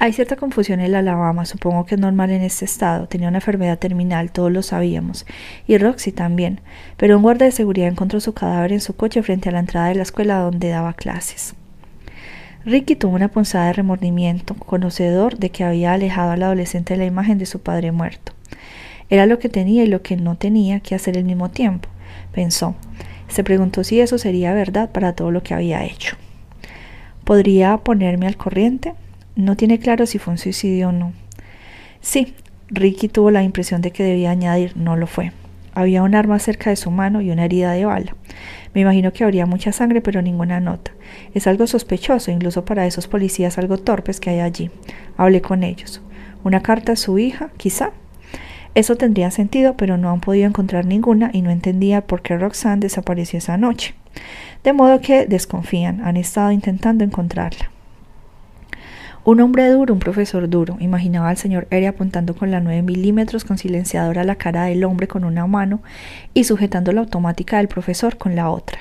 Hay cierta confusión en la Alabama, supongo que es normal en este estado. Tenía una enfermedad terminal, todos lo sabíamos. Y Roxy también. Pero un guardia de seguridad encontró su cadáver en su coche frente a la entrada de la escuela donde daba clases. Ricky tuvo una punzada de remordimiento, conocedor de que había alejado al adolescente de la imagen de su padre muerto. Era lo que tenía y lo que no tenía que hacer al mismo tiempo, pensó. Se preguntó si eso sería verdad para todo lo que había hecho. ¿Podría ponerme al corriente? No tiene claro si fue un suicidio o no. Sí, Ricky tuvo la impresión de que debía añadir, no lo fue. Había un arma cerca de su mano y una herida de bala. Me imagino que habría mucha sangre, pero ninguna nota. Es algo sospechoso, incluso para esos policías algo torpes que hay allí. Hablé con ellos. ¿Una carta a su hija? Quizá. Eso tendría sentido, pero no han podido encontrar ninguna y no entendía por qué Roxanne desapareció esa noche. De modo que desconfían, han estado intentando encontrarla. Un hombre duro, un profesor duro, imaginaba al señor Eri apuntando con la 9 milímetros con silenciador a la cara del hombre con una mano y sujetando la automática del profesor con la otra.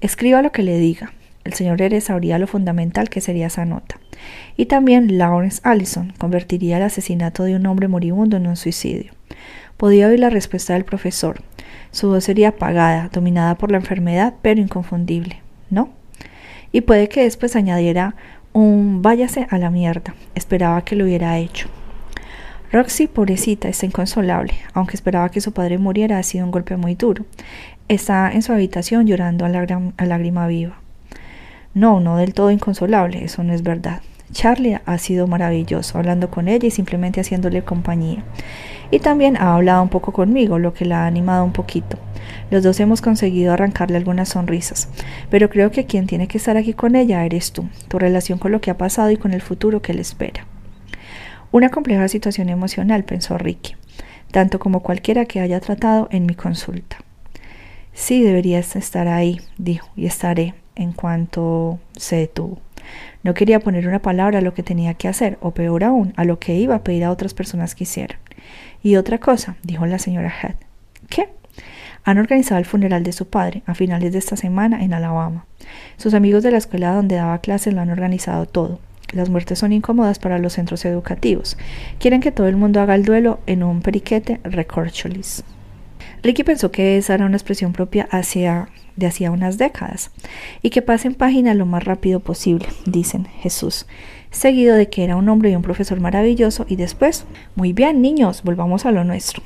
Escriba lo que le diga. El señor Eri sabría lo fundamental que sería esa nota. Y también Lawrence Allison convertiría el asesinato de un hombre moribundo en un suicidio. Podía oír la respuesta del profesor. Su voz sería apagada, dominada por la enfermedad, pero inconfundible. ¿No? Y puede que después añadiera un váyase a la mierda. Esperaba que lo hubiera hecho. Roxy, pobrecita, está inconsolable. Aunque esperaba que su padre muriera, ha sido un golpe muy duro. Está en su habitación llorando a, a lágrima viva. No, no del todo inconsolable, eso no es verdad. Charlie ha sido maravilloso, hablando con ella y simplemente haciéndole compañía. Y también ha hablado un poco conmigo, lo que la ha animado un poquito. Los dos hemos conseguido arrancarle algunas sonrisas, pero creo que quien tiene que estar aquí con ella eres tú, tu relación con lo que ha pasado y con el futuro que le espera. Una compleja situación emocional, pensó Ricky, tanto como cualquiera que haya tratado en mi consulta. Sí, deberías estar ahí, dijo, y estaré en cuanto se detuvo. No quería poner una palabra a lo que tenía que hacer, o peor aún, a lo que iba a pedir a otras personas que hicieran. Y otra cosa, dijo la señora Head. ¿Qué? Han organizado el funeral de su padre a finales de esta semana en Alabama. Sus amigos de la escuela donde daba clases lo han organizado todo. Las muertes son incómodas para los centros educativos. Quieren que todo el mundo haga el duelo en un periquete recorcholis. Ricky pensó que esa era una expresión propia de hacía unas décadas. Y que pasen página lo más rápido posible, dicen Jesús. Seguido de que era un hombre y un profesor maravilloso y después, muy bien niños, volvamos a lo nuestro.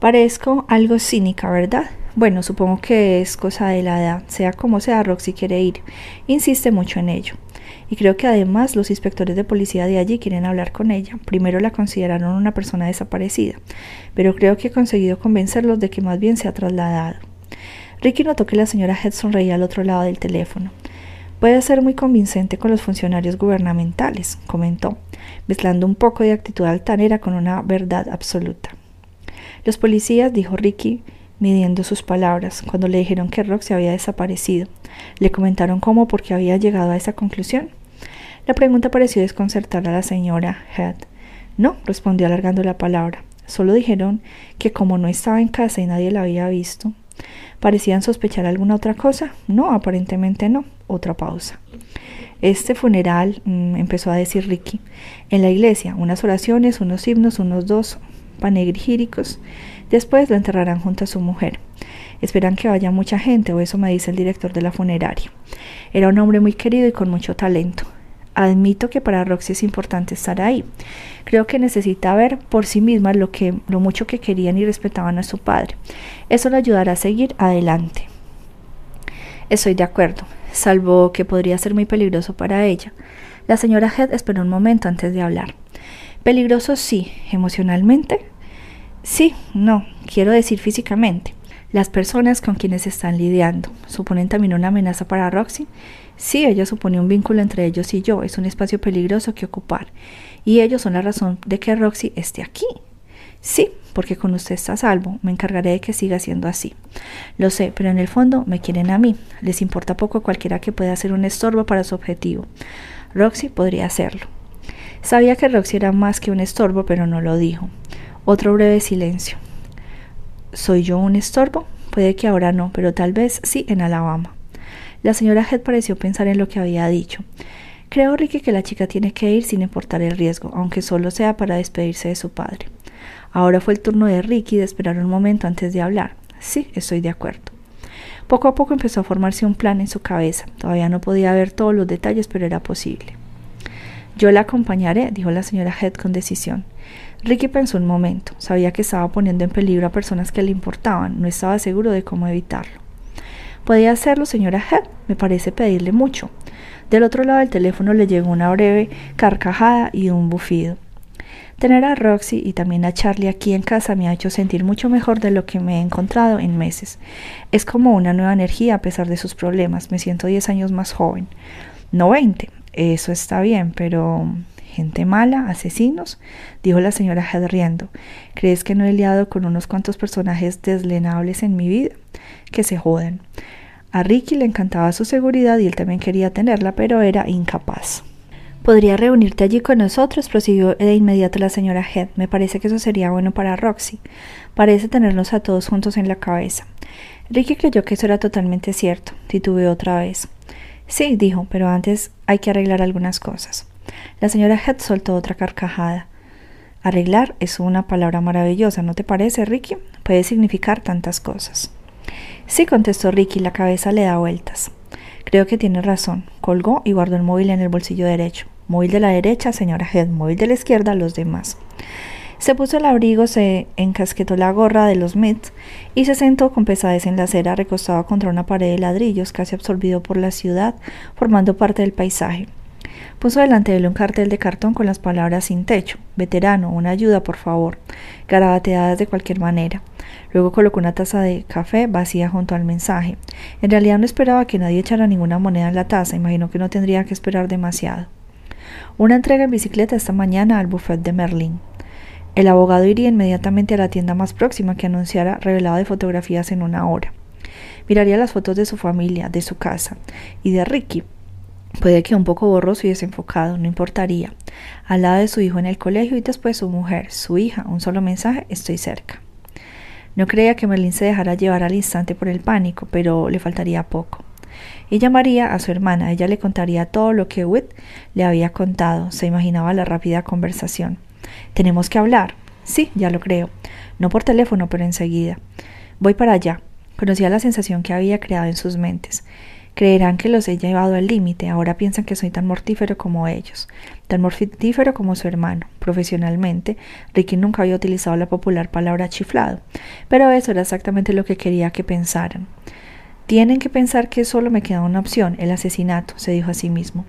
Parezco algo cínica, ¿verdad? Bueno, supongo que es cosa de la edad. Sea como sea, Roxy quiere ir. Insiste mucho en ello. Y creo que además los inspectores de policía de allí quieren hablar con ella. Primero la consideraron una persona desaparecida, pero creo que he conseguido convencerlos de que más bien se ha trasladado. Ricky notó que la señora Head sonreía al otro lado del teléfono. Puede ser muy convincente con los funcionarios gubernamentales, comentó, mezclando un poco de actitud altanera con una verdad absoluta. Los policías, dijo Ricky, midiendo sus palabras, cuando le dijeron que Roxy había desaparecido. Le comentaron cómo porque había llegado a esa conclusión. La pregunta pareció desconcertar a la señora Head. No, respondió alargando la palabra. Solo dijeron que como no estaba en casa y nadie la había visto. ¿Parecían sospechar alguna otra cosa? No, aparentemente no. Otra pausa. Este funeral, mm, empezó a decir Ricky, en la iglesia, unas oraciones, unos himnos, unos dos panegíricos. Después lo enterrarán junto a su mujer. Esperan que vaya mucha gente, o eso me dice el director de la funeraria. Era un hombre muy querido y con mucho talento. Admito que para Roxy es importante estar ahí. Creo que necesita ver por sí misma lo, que, lo mucho que querían y respetaban a su padre. Eso le ayudará a seguir adelante. Estoy de acuerdo, salvo que podría ser muy peligroso para ella. La señora Head esperó un momento antes de hablar. Peligroso sí, emocionalmente. Sí, no, quiero decir físicamente. Las personas con quienes están lidiando suponen también una amenaza para Roxy. Sí, ella supone un vínculo entre ellos y yo, es un espacio peligroso que ocupar. Y ellos son la razón de que Roxy esté aquí. Sí, porque con usted está a salvo. Me encargaré de que siga siendo así. Lo sé, pero en el fondo me quieren a mí. Les importa poco cualquiera que pueda ser un estorbo para su objetivo. Roxy podría hacerlo. Sabía que Roxy era más que un estorbo, pero no lo dijo. Otro breve silencio. ¿Soy yo un estorbo? Puede que ahora no, pero tal vez sí en Alabama. La señora Head pareció pensar en lo que había dicho. Creo, Ricky, que la chica tiene que ir sin importar el riesgo, aunque solo sea para despedirse de su padre. Ahora fue el turno de Ricky de esperar un momento antes de hablar. Sí, estoy de acuerdo. Poco a poco empezó a formarse un plan en su cabeza. Todavía no podía ver todos los detalles, pero era posible. Yo la acompañaré, dijo la señora Head con decisión. Ricky pensó un momento. Sabía que estaba poniendo en peligro a personas que le importaban. No estaba seguro de cómo evitarlo. Podía hacerlo, señora Head. Me parece pedirle mucho. Del otro lado del teléfono le llegó una breve carcajada y un bufido. Tener a Roxy y también a Charlie aquí en casa me ha hecho sentir mucho mejor de lo que me he encontrado en meses. Es como una nueva energía a pesar de sus problemas. Me siento diez años más joven. No veinte. Eso está bien, pero gente mala, asesinos, dijo la señora Head riendo. ¿Crees que no he liado con unos cuantos personajes deslenables en mi vida? Que se joden. A Ricky le encantaba su seguridad y él también quería tenerla, pero era incapaz. Podría reunirte allí con nosotros, prosiguió de inmediato la señora Head. Me parece que eso sería bueno para Roxy. Parece tenernos a todos juntos en la cabeza. Ricky creyó que eso era totalmente cierto. Titubeó otra vez. Sí, dijo, pero antes hay que arreglar algunas cosas. La señora Head soltó otra carcajada. Arreglar es una palabra maravillosa, ¿no te parece, Ricky? Puede significar tantas cosas. Sí, contestó Ricky, la cabeza le da vueltas. Creo que tiene razón. Colgó y guardó el móvil en el bolsillo derecho. Móvil de la derecha, señora Head. Móvil de la izquierda, los demás. Se puso el abrigo, se encasquetó la gorra de los Mets y se sentó con pesadez en la acera, recostado contra una pared de ladrillos, casi absorbido por la ciudad, formando parte del paisaje. Puso delante de él un cartel de cartón con las palabras sin techo, veterano, una ayuda, por favor, garabateadas de cualquier manera. Luego colocó una taza de café vacía junto al mensaje. En realidad no esperaba que nadie echara ninguna moneda en la taza, imaginó que no tendría que esperar demasiado. Una entrega en bicicleta esta mañana al buffet de Merlin. El abogado iría inmediatamente a la tienda más próxima que anunciara revelado de fotografías en una hora. Miraría las fotos de su familia, de su casa y de Ricky. Puede que un poco borroso y desenfocado, no importaría. Al lado de su hijo en el colegio y después su mujer, su hija, un solo mensaje, estoy cerca. No creía que Merlin se dejara llevar al instante por el pánico, pero le faltaría poco y llamaría a su hermana. Ella le contaría todo lo que Whit le había contado. Se imaginaba la rápida conversación. Tenemos que hablar. Sí, ya lo creo. No por teléfono, pero enseguida. Voy para allá. Conocía la sensación que había creado en sus mentes. Creerán que los he llevado al límite, ahora piensan que soy tan mortífero como ellos, tan mortífero como su hermano. Profesionalmente, Ricky nunca había utilizado la popular palabra chiflado, pero eso era exactamente lo que quería que pensaran. Tienen que pensar que solo me queda una opción, el asesinato, se dijo a sí mismo.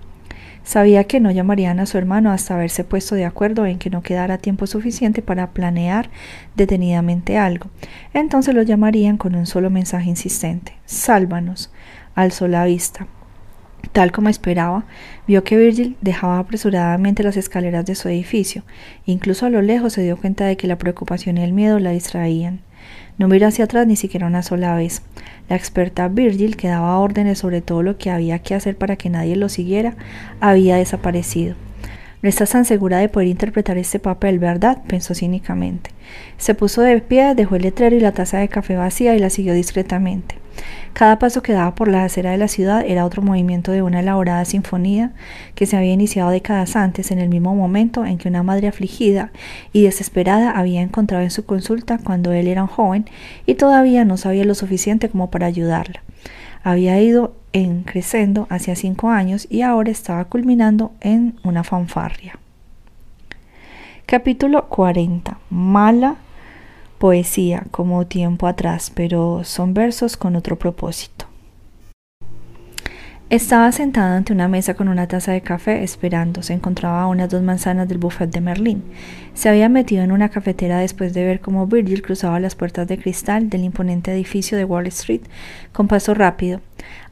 Sabía que no llamarían a su hermano hasta haberse puesto de acuerdo en que no quedara tiempo suficiente para planear detenidamente algo. Entonces lo llamarían con un solo mensaje insistente. Sálvanos. Alzó la vista. Tal como esperaba, vio que Virgil dejaba apresuradamente las escaleras de su edificio. Incluso a lo lejos se dio cuenta de que la preocupación y el miedo la distraían. No miró hacia atrás ni siquiera una sola vez. La experta Virgil, que daba órdenes sobre todo lo que había que hacer para que nadie lo siguiera, había desaparecido. No estás tan segura de poder interpretar este papel, ¿verdad? pensó cínicamente. Se puso de pie, dejó el letrero y la taza de café vacía y la siguió discretamente. Cada paso que daba por la acera de la ciudad era otro movimiento de una elaborada sinfonía que se había iniciado décadas antes, en el mismo momento en que una madre afligida y desesperada había encontrado en su consulta cuando él era un joven y todavía no sabía lo suficiente como para ayudarla. Había ido en creciendo hacia cinco años y ahora estaba culminando en una fanfarria. Capítulo 40. Mala poesía como tiempo atrás, pero son versos con otro propósito. Estaba sentada ante una mesa con una taza de café esperando. Se encontraba a unas dos manzanas del buffet de Merlín. Se había metido en una cafetera después de ver cómo Virgil cruzaba las puertas de cristal del imponente edificio de Wall Street con paso rápido,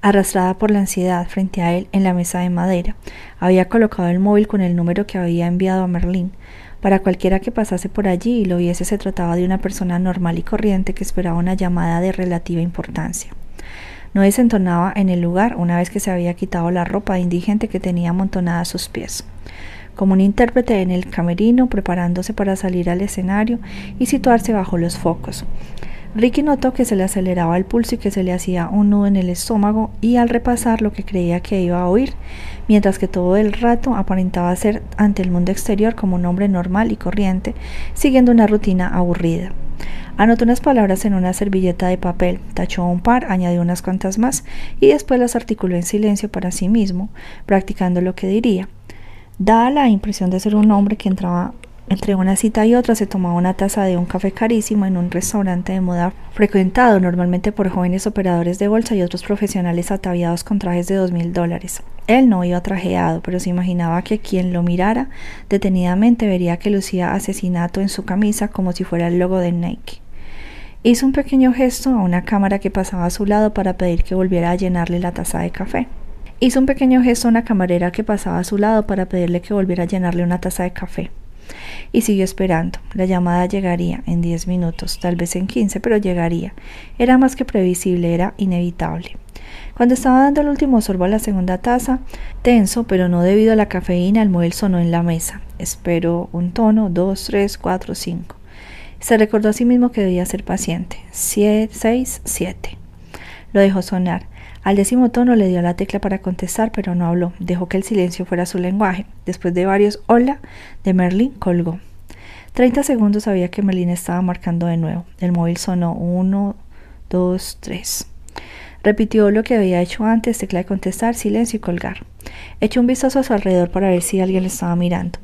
arrastrada por la ansiedad frente a él en la mesa de madera. Había colocado el móvil con el número que había enviado a Merlín. Para cualquiera que pasase por allí y lo viese se trataba de una persona normal y corriente que esperaba una llamada de relativa importancia. No desentonaba en el lugar una vez que se había quitado la ropa indigente que tenía amontonada a sus pies. Como un intérprete en el camerino, preparándose para salir al escenario y situarse bajo los focos. Ricky notó que se le aceleraba el pulso y que se le hacía un nudo en el estómago y al repasar lo que creía que iba a oír, mientras que todo el rato aparentaba ser ante el mundo exterior como un hombre normal y corriente, siguiendo una rutina aburrida. Anotó unas palabras en una servilleta de papel, tachó un par, añadió unas cuantas más y después las articuló en silencio para sí mismo, practicando lo que diría. Daba la impresión de ser un hombre que entraba entre una cita y otra se tomaba una taza de un café carísimo en un restaurante de moda frecuentado normalmente por jóvenes operadores de bolsa y otros profesionales ataviados con trajes de dos mil dólares. Él no iba trajeado, pero se imaginaba que quien lo mirara detenidamente vería que lucía asesinato en su camisa como si fuera el logo de Nike. Hizo un pequeño gesto a una cámara que pasaba a su lado para pedir que volviera a llenarle la taza de café. Hizo un pequeño gesto a una camarera que pasaba a su lado para pedirle que volviera a llenarle una taza de café y siguió esperando. La llamada llegaría en diez minutos, tal vez en quince, pero llegaría. Era más que previsible, era inevitable. Cuando estaba dando el último sorbo a la segunda taza, tenso, pero no debido a la cafeína, el móvil sonó en la mesa. Esperó un tono, dos, tres, cuatro, cinco. Se recordó a sí mismo que debía ser paciente. Siete, seis, siete. Lo dejó sonar. Al décimo tono le dio la tecla para contestar, pero no habló. Dejó que el silencio fuera su lenguaje. Después de varios hola de Merlin, colgó. Treinta segundos sabía que Merlin estaba marcando de nuevo. El móvil sonó uno, dos, tres. Repitió lo que había hecho antes, tecla de contestar, silencio y colgar. Echó un vistazo a su alrededor para ver si alguien le estaba mirando.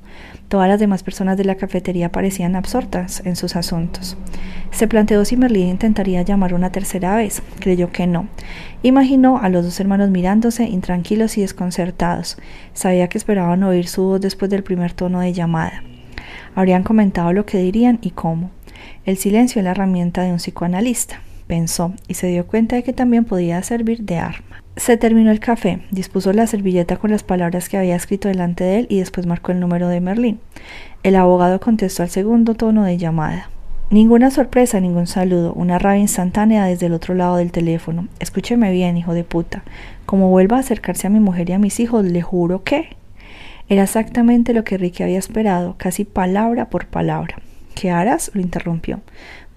Todas las demás personas de la cafetería parecían absortas en sus asuntos. Se planteó si Merlín intentaría llamar una tercera vez. Creyó que no. Imaginó a los dos hermanos mirándose, intranquilos y desconcertados. Sabía que esperaban oír su voz después del primer tono de llamada. Habrían comentado lo que dirían y cómo. El silencio es la herramienta de un psicoanalista, pensó, y se dio cuenta de que también podía servir de arma. Se terminó el café, dispuso la servilleta con las palabras que había escrito delante de él y después marcó el número de Merlín. El abogado contestó al segundo tono de llamada. Ninguna sorpresa, ningún saludo, una rabia instantánea desde el otro lado del teléfono. Escúcheme bien, hijo de puta. Como vuelva a acercarse a mi mujer y a mis hijos, le juro que. Era exactamente lo que Ricky había esperado, casi palabra por palabra. ¿Qué harás? lo interrumpió.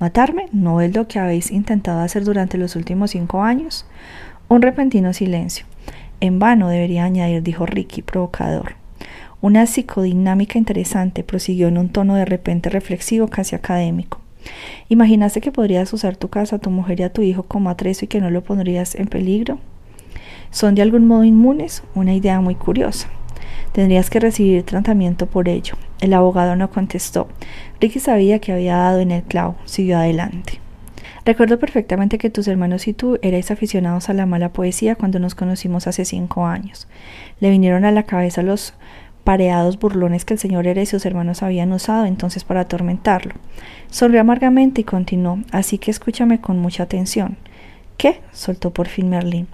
¿Matarme? ¿No es lo que habéis intentado hacer durante los últimos cinco años? Un repentino silencio. En vano debería añadir, dijo Ricky, provocador. Una psicodinámica interesante, prosiguió en un tono de repente reflexivo, casi académico. ¿Imaginaste que podrías usar tu casa, tu mujer y a tu hijo como atrezo y que no lo pondrías en peligro? ¿Son de algún modo inmunes? Una idea muy curiosa. Tendrías que recibir tratamiento por ello. El abogado no contestó. Ricky sabía que había dado en el clavo. Siguió adelante. Recuerdo perfectamente que tus hermanos y tú erais aficionados a la mala poesía cuando nos conocimos hace cinco años. Le vinieron a la cabeza los pareados burlones que el señor Era y sus hermanos habían usado entonces para atormentarlo. Sonrió amargamente y continuó, así que escúchame con mucha atención. ¿Qué? soltó por fin Merlín.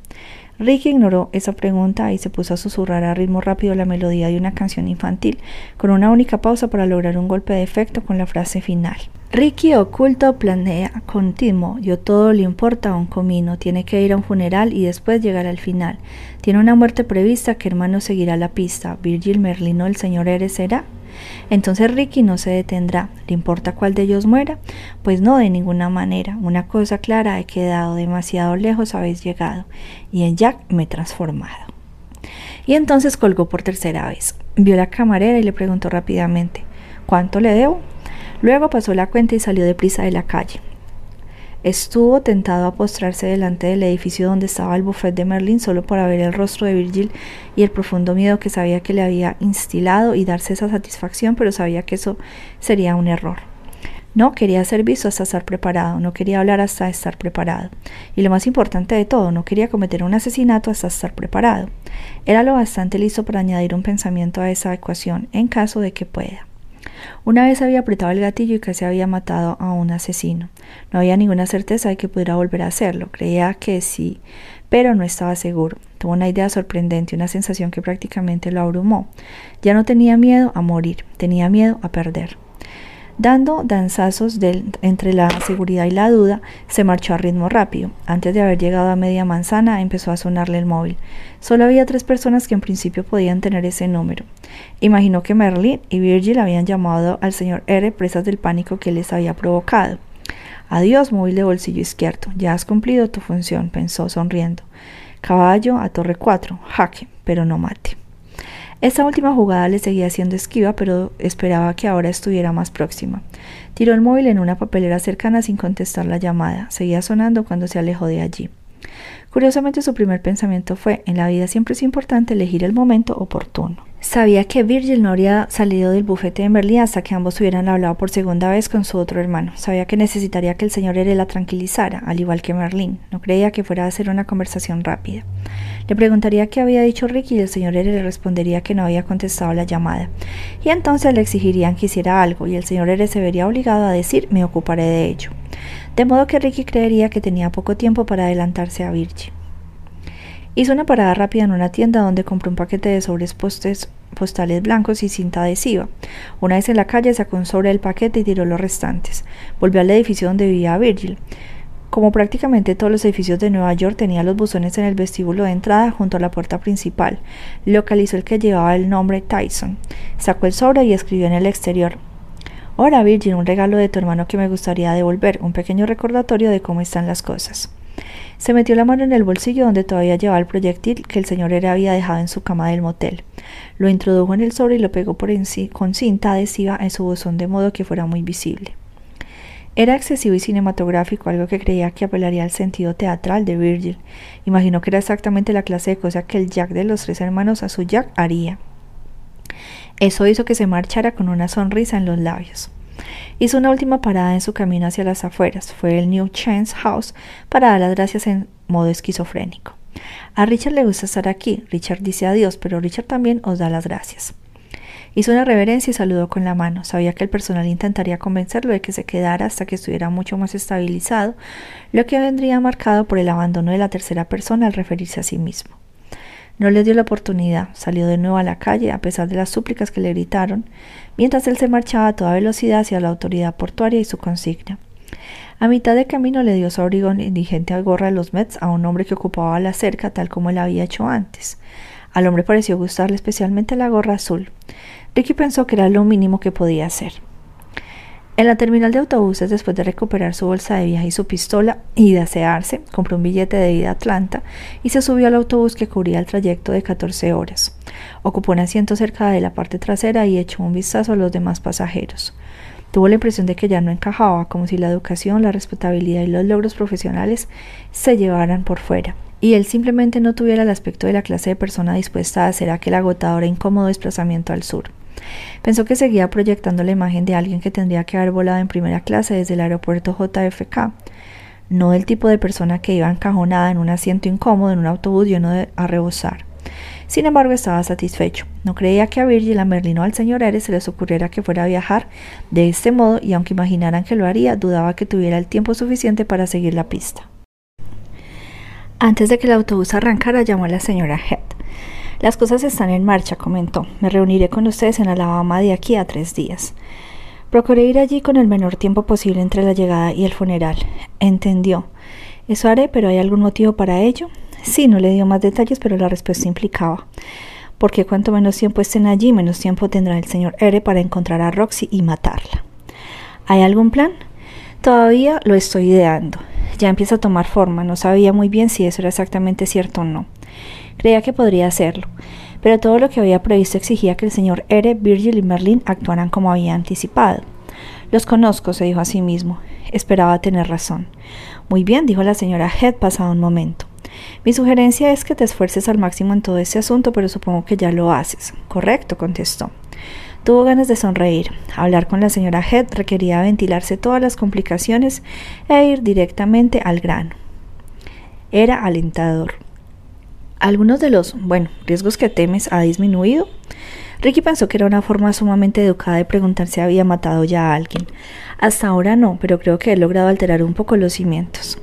Ricky ignoró esa pregunta y se puso a susurrar a ritmo rápido la melodía de una canción infantil, con una única pausa para lograr un golpe de efecto con la frase final. Ricky oculto planea continuo, yo todo le importa a un comino, tiene que ir a un funeral y después llegar al final. Tiene una muerte prevista que hermano seguirá la pista. Virgil Merlino, el señor Eres será. Entonces Ricky no se detendrá. ¿Le importa cuál de ellos muera? Pues no, de ninguna manera. Una cosa clara, he quedado demasiado lejos, habéis llegado. Y en Jack me he transformado. Y entonces colgó por tercera vez. Vio la camarera y le preguntó rápidamente, ¿cuánto le debo? Luego pasó la cuenta y salió deprisa de la calle. Estuvo tentado a postrarse delante del edificio donde estaba el buffet de Merlin solo para ver el rostro de Virgil y el profundo miedo que sabía que le había instilado y darse esa satisfacción, pero sabía que eso sería un error. No quería ser visto hasta estar preparado, no quería hablar hasta estar preparado. Y lo más importante de todo, no quería cometer un asesinato hasta estar preparado. Era lo bastante listo para añadir un pensamiento a esa ecuación, en caso de que pueda. Una vez había apretado el gatillo y casi había matado a un asesino. No había ninguna certeza de que pudiera volver a hacerlo. Creía que sí, pero no estaba seguro. Tuvo una idea sorprendente, una sensación que prácticamente lo abrumó. Ya no tenía miedo a morir, tenía miedo a perder. Dando danzazos entre la seguridad y la duda, se marchó a ritmo rápido. Antes de haber llegado a media manzana, empezó a sonarle el móvil. Solo había tres personas que en principio podían tener ese número. Imaginó que Merlin y Virgil habían llamado al señor R presas del pánico que les había provocado. Adiós, móvil de bolsillo izquierdo. Ya has cumplido tu función, pensó sonriendo. Caballo a torre 4, jaque, pero no mate. Esta última jugada le seguía siendo esquiva, pero esperaba que ahora estuviera más próxima. Tiró el móvil en una papelera cercana sin contestar la llamada. Seguía sonando cuando se alejó de allí. Curiosamente su primer pensamiento fue, en la vida siempre es importante elegir el momento oportuno. Sabía que Virgil no habría salido del bufete de Merlin hasta que ambos hubieran hablado por segunda vez con su otro hermano. Sabía que necesitaría que el señor R la tranquilizara, al igual que Merlin. No creía que fuera a hacer una conversación rápida. Le preguntaría qué había dicho Ricky y el señor R le respondería que no había contestado la llamada. Y entonces le exigirían que hiciera algo y el señor R se vería obligado a decir me ocuparé de ello. De modo que Ricky creería que tenía poco tiempo para adelantarse a Virgil. Hizo una parada rápida en una tienda donde compró un paquete de sobres postales blancos y cinta adhesiva. Una vez en la calle sacó un sobre del paquete y tiró los restantes. Volvió al edificio donde vivía Virgil. Como prácticamente todos los edificios de Nueva York tenía los buzones en el vestíbulo de entrada junto a la puerta principal, localizó el que llevaba el nombre Tyson. Sacó el sobre y escribió en el exterior Hola Virgil, un regalo de tu hermano que me gustaría devolver, un pequeño recordatorio de cómo están las cosas. Se metió la mano en el bolsillo donde todavía llevaba el proyectil que el señor era había dejado en su cama del motel. Lo introdujo en el sobre y lo pegó por con cinta adhesiva en su buzón de modo que fuera muy visible. Era excesivo y cinematográfico, algo que creía que apelaría al sentido teatral de Virgil. Imaginó que era exactamente la clase de cosa que el Jack de los tres hermanos a su Jack haría. Eso hizo que se marchara con una sonrisa en los labios. Hizo una última parada en su camino hacia las afueras. Fue el New Chance House para dar las gracias en modo esquizofrénico. A Richard le gusta estar aquí. Richard dice adiós, pero Richard también os da las gracias. Hizo una reverencia y saludó con la mano. Sabía que el personal intentaría convencerlo de que se quedara hasta que estuviera mucho más estabilizado, lo que vendría marcado por el abandono de la tercera persona al referirse a sí mismo. No le dio la oportunidad, salió de nuevo a la calle a pesar de las súplicas que le gritaron, mientras él se marchaba a toda velocidad hacia la autoridad portuaria y su consigna. A mitad de camino le dio su abrigo indigente al gorra de los Mets a un hombre que ocupaba la cerca tal como él había hecho antes. Al hombre pareció gustarle especialmente la gorra azul. Ricky pensó que era lo mínimo que podía hacer. En la terminal de autobuses, después de recuperar su bolsa de viaje y su pistola y de asearse, compró un billete de ida a Atlanta y se subió al autobús que cubría el trayecto de 14 horas. Ocupó un asiento cerca de la parte trasera y echó un vistazo a los demás pasajeros. Tuvo la impresión de que ya no encajaba, como si la educación, la respetabilidad y los logros profesionales se llevaran por fuera, y él simplemente no tuviera el aspecto de la clase de persona dispuesta a hacer aquel agotador e incómodo desplazamiento al sur. Pensó que seguía proyectando la imagen de alguien que tendría que haber volado en primera clase desde el aeropuerto JFK, no del tipo de persona que iba encajonada en un asiento incómodo en un autobús lleno de a rebosar. Sin embargo, estaba satisfecho. No creía que a Virgil, a Merlin o al señor Eres se les ocurriera que fuera a viajar de este modo y aunque imaginaran que lo haría, dudaba que tuviera el tiempo suficiente para seguir la pista. Antes de que el autobús arrancara, llamó a la señora Head. Las cosas están en marcha, comentó. Me reuniré con ustedes en Alabama de aquí a tres días. Procuré ir allí con el menor tiempo posible entre la llegada y el funeral. Entendió. Eso haré, pero ¿hay algún motivo para ello? Sí, no le dio más detalles, pero la respuesta implicaba. Porque cuanto menos tiempo estén allí, menos tiempo tendrá el señor R para encontrar a Roxy y matarla. ¿Hay algún plan? Todavía lo estoy ideando. Ya empieza a tomar forma. No sabía muy bien si eso era exactamente cierto o no. Creía que podría hacerlo, pero todo lo que había previsto exigía que el señor R, Virgil y Merlin actuaran como había anticipado. Los conozco, se dijo a sí mismo. Esperaba tener razón. Muy bien, dijo la señora Head pasado un momento. Mi sugerencia es que te esfuerces al máximo en todo este asunto, pero supongo que ya lo haces. Correcto, contestó. Tuvo ganas de sonreír. Hablar con la señora Head requería ventilarse todas las complicaciones e ir directamente al grano. Era alentador. Algunos de los, bueno, riesgos que temes ha disminuido. Ricky pensó que era una forma sumamente educada de preguntar si había matado ya a alguien. Hasta ahora no, pero creo que he logrado alterar un poco los cimientos.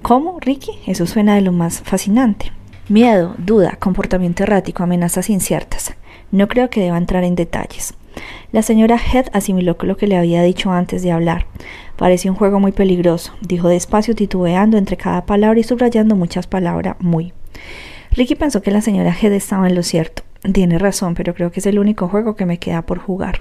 ¿Cómo, Ricky? Eso suena de lo más fascinante. Miedo, duda, comportamiento errático, amenazas inciertas. No creo que deba entrar en detalles. La señora Head asimiló lo que le había dicho antes de hablar. Parecía un juego muy peligroso, dijo despacio, titubeando entre cada palabra y subrayando muchas palabras muy. Ricky pensó que la señora Head estaba en lo cierto. Tiene razón, pero creo que es el único juego que me queda por jugar.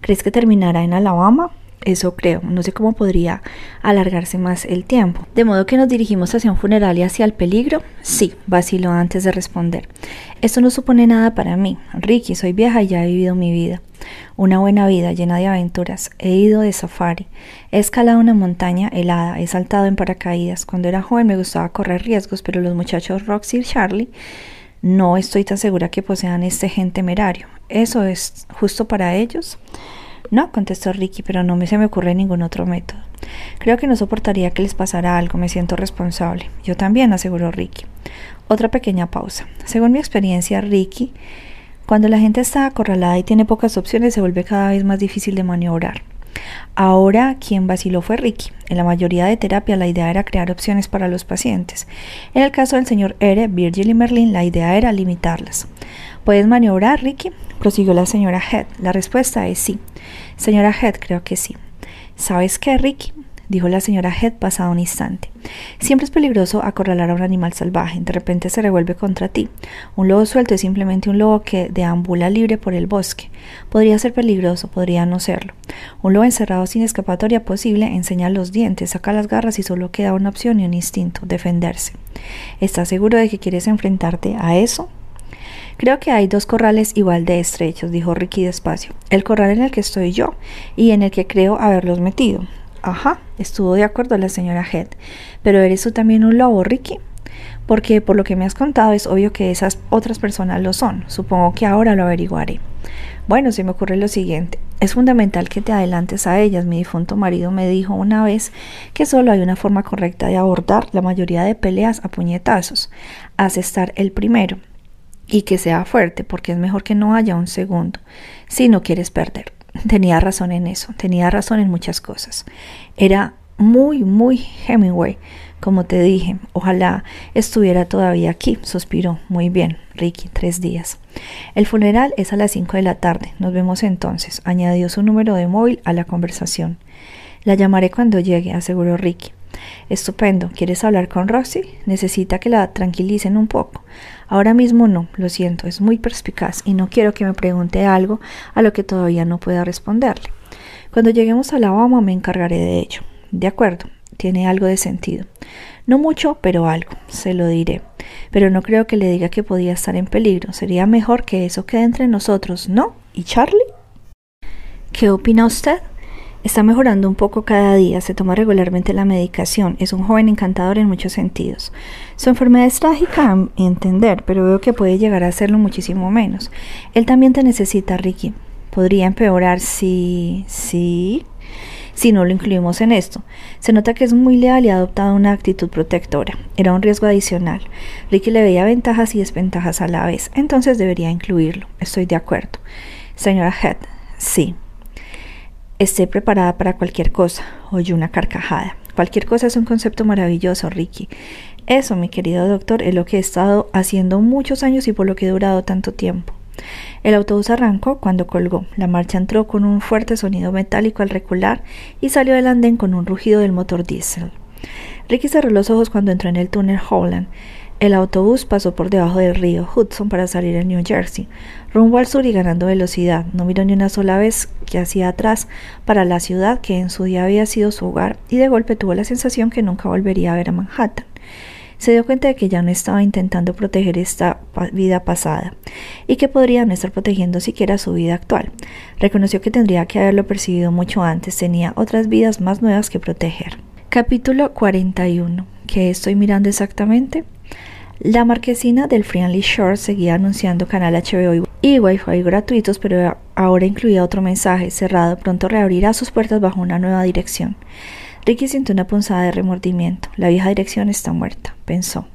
¿Crees que terminará en Alabama? Eso creo. No sé cómo podría alargarse más el tiempo. De modo que nos dirigimos hacia un funeral y hacia el peligro. Sí, vaciló antes de responder. Esto no supone nada para mí. Ricky, soy vieja y ya he vivido mi vida. Una buena vida llena de aventuras. He ido de safari. He escalado una montaña helada. He saltado en paracaídas. Cuando era joven me gustaba correr riesgos, pero los muchachos Roxy y Charlie no estoy tan segura que posean este gen temerario. ¿Eso es justo para ellos? No, contestó Ricky, pero no me se me ocurre ningún otro método. Creo que no soportaría que les pasara algo, me siento responsable. Yo también, aseguró Ricky. Otra pequeña pausa. Según mi experiencia, Ricky, cuando la gente está acorralada y tiene pocas opciones, se vuelve cada vez más difícil de maniobrar. Ahora quien vaciló fue Ricky. En la mayoría de terapia la idea era crear opciones para los pacientes. En el caso del señor Ere, Virgil y Merlin, la idea era limitarlas. ¿Puedes maniobrar, Ricky? prosiguió la señora Head. La respuesta es sí. Señora Head, creo que sí. ¿Sabes qué, Ricky? dijo la señora Head pasado un instante. Siempre es peligroso acorralar a un animal salvaje. De repente se revuelve contra ti. Un lobo suelto es simplemente un lobo que deambula libre por el bosque. Podría ser peligroso, podría no serlo. Un lobo encerrado sin escapatoria posible enseña los dientes, saca las garras y solo queda una opción y un instinto, defenderse. ¿Estás seguro de que quieres enfrentarte a eso? Creo que hay dos corrales igual de estrechos, dijo Ricky despacio. El corral en el que estoy yo y en el que creo haberlos metido. Ajá, estuvo de acuerdo la señora Head. Pero eres tú también un lobo, Ricky. Porque por lo que me has contado es obvio que esas otras personas lo son. Supongo que ahora lo averiguaré. Bueno, se me ocurre lo siguiente. Es fundamental que te adelantes a ellas. Mi difunto marido me dijo una vez que solo hay una forma correcta de abordar la mayoría de peleas a puñetazos. Haz estar el primero y que sea fuerte, porque es mejor que no haya un segundo, si no quieres perder. Tenía razón en eso, tenía razón en muchas cosas. Era muy, muy Hemingway, como te dije. Ojalá estuviera todavía aquí, suspiró. Muy bien, Ricky, tres días. El funeral es a las cinco de la tarde. Nos vemos entonces. Añadió su número de móvil a la conversación. La llamaré cuando llegue, aseguró Ricky. Estupendo. ¿Quieres hablar con Roxy? Necesita que la tranquilicen un poco. Ahora mismo no, lo siento, es muy perspicaz y no quiero que me pregunte algo a lo que todavía no pueda responderle. Cuando lleguemos a Alabama me encargaré de ello. De acuerdo, tiene algo de sentido. No mucho, pero algo, se lo diré. Pero no creo que le diga que podía estar en peligro. Sería mejor que eso quede entre nosotros, ¿no? ¿Y Charlie? ¿Qué opina usted? Está mejorando un poco cada día, se toma regularmente la medicación, es un joven encantador en muchos sentidos. Su enfermedad es trágica a entender, pero veo que puede llegar a serlo muchísimo menos. Él también te necesita, Ricky. Podría empeorar si... si... si no lo incluimos en esto. Se nota que es muy leal y ha adoptado una actitud protectora. Era un riesgo adicional. Ricky le veía ventajas y desventajas a la vez, entonces debería incluirlo. Estoy de acuerdo. Señora Head, sí. Esté preparada para cualquier cosa. Oye una carcajada. Cualquier cosa es un concepto maravilloso, Ricky. Eso, mi querido doctor, es lo que he estado haciendo muchos años y por lo que he durado tanto tiempo. El autobús arrancó cuando colgó. La marcha entró con un fuerte sonido metálico al recular y salió del andén con un rugido del motor diésel. Ricky cerró los ojos cuando entró en el túnel Howland. El autobús pasó por debajo del río Hudson para salir en New Jersey, rumbo al sur y ganando velocidad. No miró ni una sola vez que hacía atrás para la ciudad que en su día había sido su hogar y de golpe tuvo la sensación que nunca volvería a ver a Manhattan. Se dio cuenta de que ya no estaba intentando proteger esta vida pasada y que podría no estar protegiendo siquiera su vida actual. Reconoció que tendría que haberlo percibido mucho antes, tenía otras vidas más nuevas que proteger. Capítulo 41. ¿Qué estoy mirando exactamente? La marquesina del Friendly Shore seguía anunciando canal HBO y Wi-Fi gratuitos, pero ahora incluía otro mensaje cerrado. Pronto reabrirá sus puertas bajo una nueva dirección. Ricky sintió una punzada de remordimiento. La vieja dirección está muerta, pensó.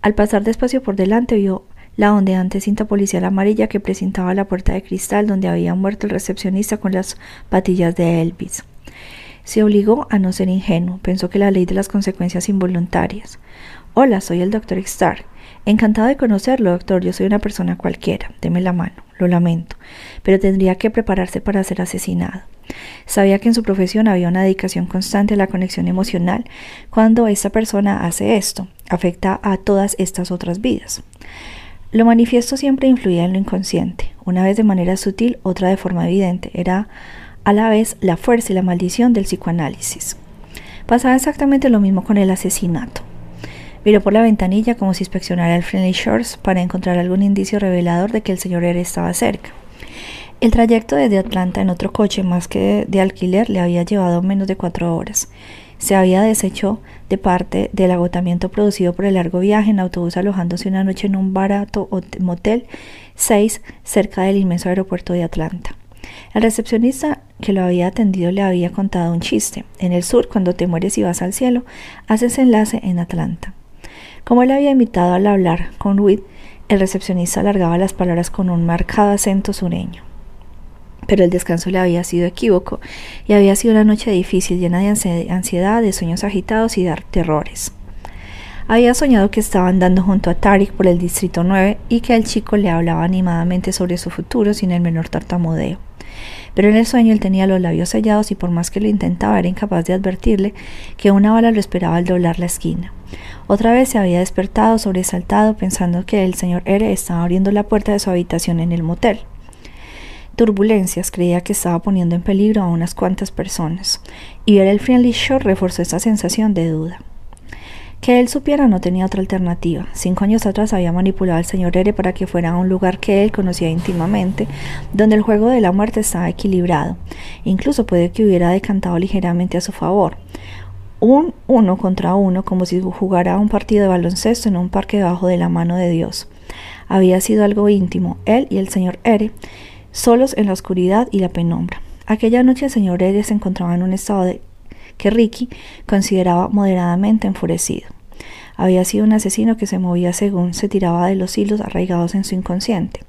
Al pasar despacio por delante vio la ondeante cinta policial amarilla que presentaba la puerta de cristal donde había muerto el recepcionista con las patillas de Elvis. Se obligó a no ser ingenuo, pensó que la ley de las consecuencias involuntarias. Hola, soy el doctor Stark. Encantado de conocerlo, doctor. Yo soy una persona cualquiera. Deme la mano. Lo lamento. Pero tendría que prepararse para ser asesinado. Sabía que en su profesión había una dedicación constante a la conexión emocional cuando esta persona hace esto, afecta a todas estas otras vidas. Lo manifiesto siempre influía en lo inconsciente, una vez de manera sutil, otra de forma evidente. Era a la vez la fuerza y la maldición del psicoanálisis. Pasaba exactamente lo mismo con el asesinato. Miró por la ventanilla como si inspeccionara el Friendly Shores para encontrar algún indicio revelador de que el señor R estaba cerca. El trayecto desde Atlanta en otro coche más que de alquiler le había llevado menos de cuatro horas. Se había deshecho de parte del agotamiento producido por el largo viaje en autobús alojándose una noche en un barato motel 6 cerca del inmenso aeropuerto de Atlanta. El recepcionista que lo había atendido le había contado un chiste. En el sur, cuando te mueres y vas al cielo, haces enlace en Atlanta. Como él había invitado al hablar con Witt, el recepcionista alargaba las palabras con un marcado acento sureño pero el descanso le había sido equívoco y había sido una noche difícil, llena de ansiedad, de sueños agitados y de terrores. Había soñado que estaba andando junto a Tarik por el distrito 9 y que el chico le hablaba animadamente sobre su futuro sin el menor tartamudeo. Pero en el sueño él tenía los labios sellados y por más que lo intentaba era incapaz de advertirle que una bala lo esperaba al doblar la esquina. Otra vez se había despertado sobresaltado pensando que el señor R estaba abriendo la puerta de su habitación en el motel turbulencias creía que estaba poniendo en peligro a unas cuantas personas, y ver el Friendly Shore reforzó esa sensación de duda. Que él supiera no tenía otra alternativa. Cinco años atrás había manipulado al señor R para que fuera a un lugar que él conocía íntimamente, donde el juego de la muerte estaba equilibrado. Incluso puede que hubiera decantado ligeramente a su favor. Un uno contra uno, como si jugara un partido de baloncesto en un parque debajo de la mano de Dios. Había sido algo íntimo, él y el señor R, solos en la oscuridad y la penumbra. Aquella noche el señor Eddie se encontraba en un estado de que Ricky consideraba moderadamente enfurecido. Había sido un asesino que se movía según se tiraba de los hilos arraigados en su inconsciente.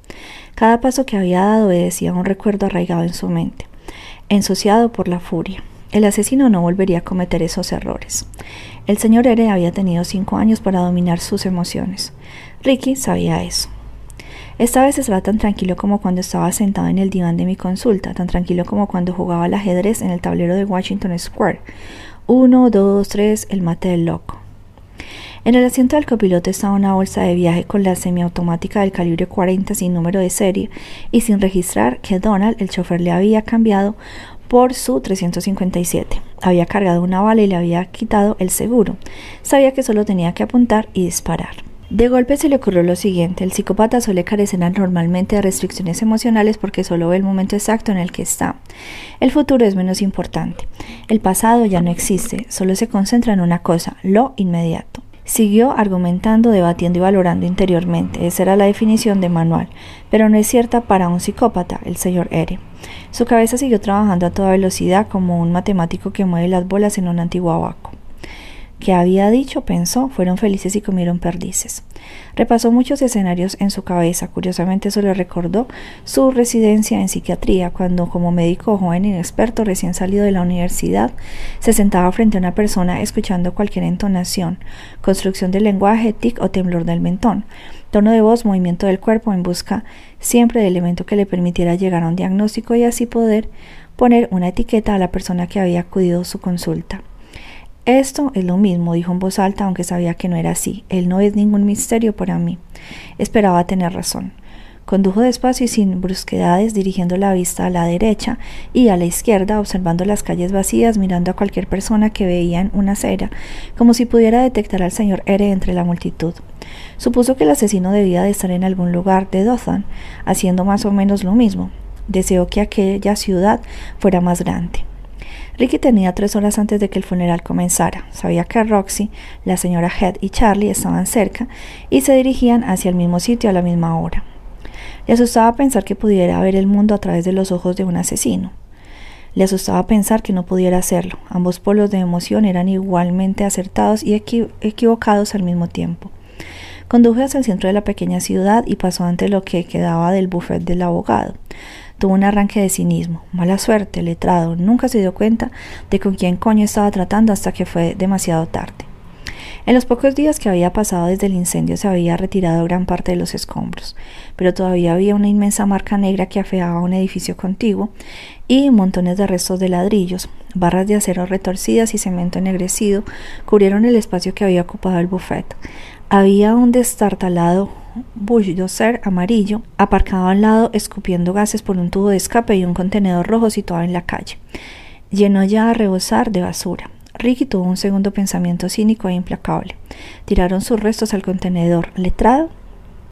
Cada paso que había dado obedecía un recuerdo arraigado en su mente, ensuciado por la furia. El asesino no volvería a cometer esos errores. El señor R había tenido cinco años para dominar sus emociones. Ricky sabía eso. Esta vez estaba tan tranquilo como cuando estaba sentado en el diván de mi consulta, tan tranquilo como cuando jugaba al ajedrez en el tablero de Washington Square. Uno, dos, tres, el mate del loco. En el asiento del copiloto estaba una bolsa de viaje con la semiautomática del calibre 40 sin número de serie y sin registrar que Donald, el chofer, le había cambiado por su 357. Había cargado una bala y le había quitado el seguro. Sabía que solo tenía que apuntar y disparar. De golpe se le ocurrió lo siguiente, el psicópata suele carecer normalmente de restricciones emocionales porque solo ve el momento exacto en el que está. El futuro es menos importante. El pasado ya no existe, solo se concentra en una cosa, lo inmediato. Siguió argumentando, debatiendo y valorando interiormente. Esa era la definición de manual, pero no es cierta para un psicópata, el señor R. Su cabeza siguió trabajando a toda velocidad como un matemático que mueve las bolas en un antiguo abaco que había dicho, pensó, fueron felices y comieron perdices. Repasó muchos escenarios en su cabeza, curiosamente eso le recordó su residencia en psiquiatría, cuando como médico joven inexperto recién salido de la universidad, se sentaba frente a una persona escuchando cualquier entonación, construcción del lenguaje, tic o temblor del mentón, tono de voz, movimiento del cuerpo en busca siempre de elemento que le permitiera llegar a un diagnóstico y así poder poner una etiqueta a la persona que había acudido a su consulta. Esto es lo mismo, dijo en voz alta, aunque sabía que no era así. Él no es ningún misterio para mí. Esperaba tener razón. Condujo despacio y sin brusquedades, dirigiendo la vista a la derecha y a la izquierda, observando las calles vacías, mirando a cualquier persona que veía en una acera, como si pudiera detectar al señor R entre la multitud. Supuso que el asesino debía de estar en algún lugar de Dothan, haciendo más o menos lo mismo. Deseó que aquella ciudad fuera más grande. Ricky tenía tres horas antes de que el funeral comenzara. Sabía que Roxy, la señora Head y Charlie estaban cerca y se dirigían hacia el mismo sitio a la misma hora. Le asustaba pensar que pudiera ver el mundo a través de los ojos de un asesino. Le asustaba pensar que no pudiera hacerlo. Ambos polos de emoción eran igualmente acertados y equivocados al mismo tiempo. Conduje hacia el centro de la pequeña ciudad y pasó ante lo que quedaba del buffet del abogado. Tuvo un arranque de cinismo. Mala suerte, letrado. Nunca se dio cuenta de con quién coño estaba tratando hasta que fue demasiado tarde. En los pocos días que había pasado desde el incendio se había retirado gran parte de los escombros, pero todavía había una inmensa marca negra que afeaba un edificio contiguo y montones de restos de ladrillos, barras de acero retorcidas y cemento ennegrecido cubrieron el espacio que había ocupado el buffet. Había un destartalado bulldozer amarillo aparcado al lado escupiendo gases por un tubo de escape y un contenedor rojo situado en la calle. Llenó ya a rebosar de basura. Ricky tuvo un segundo pensamiento cínico e implacable. Tiraron sus restos al contenedor. Letrado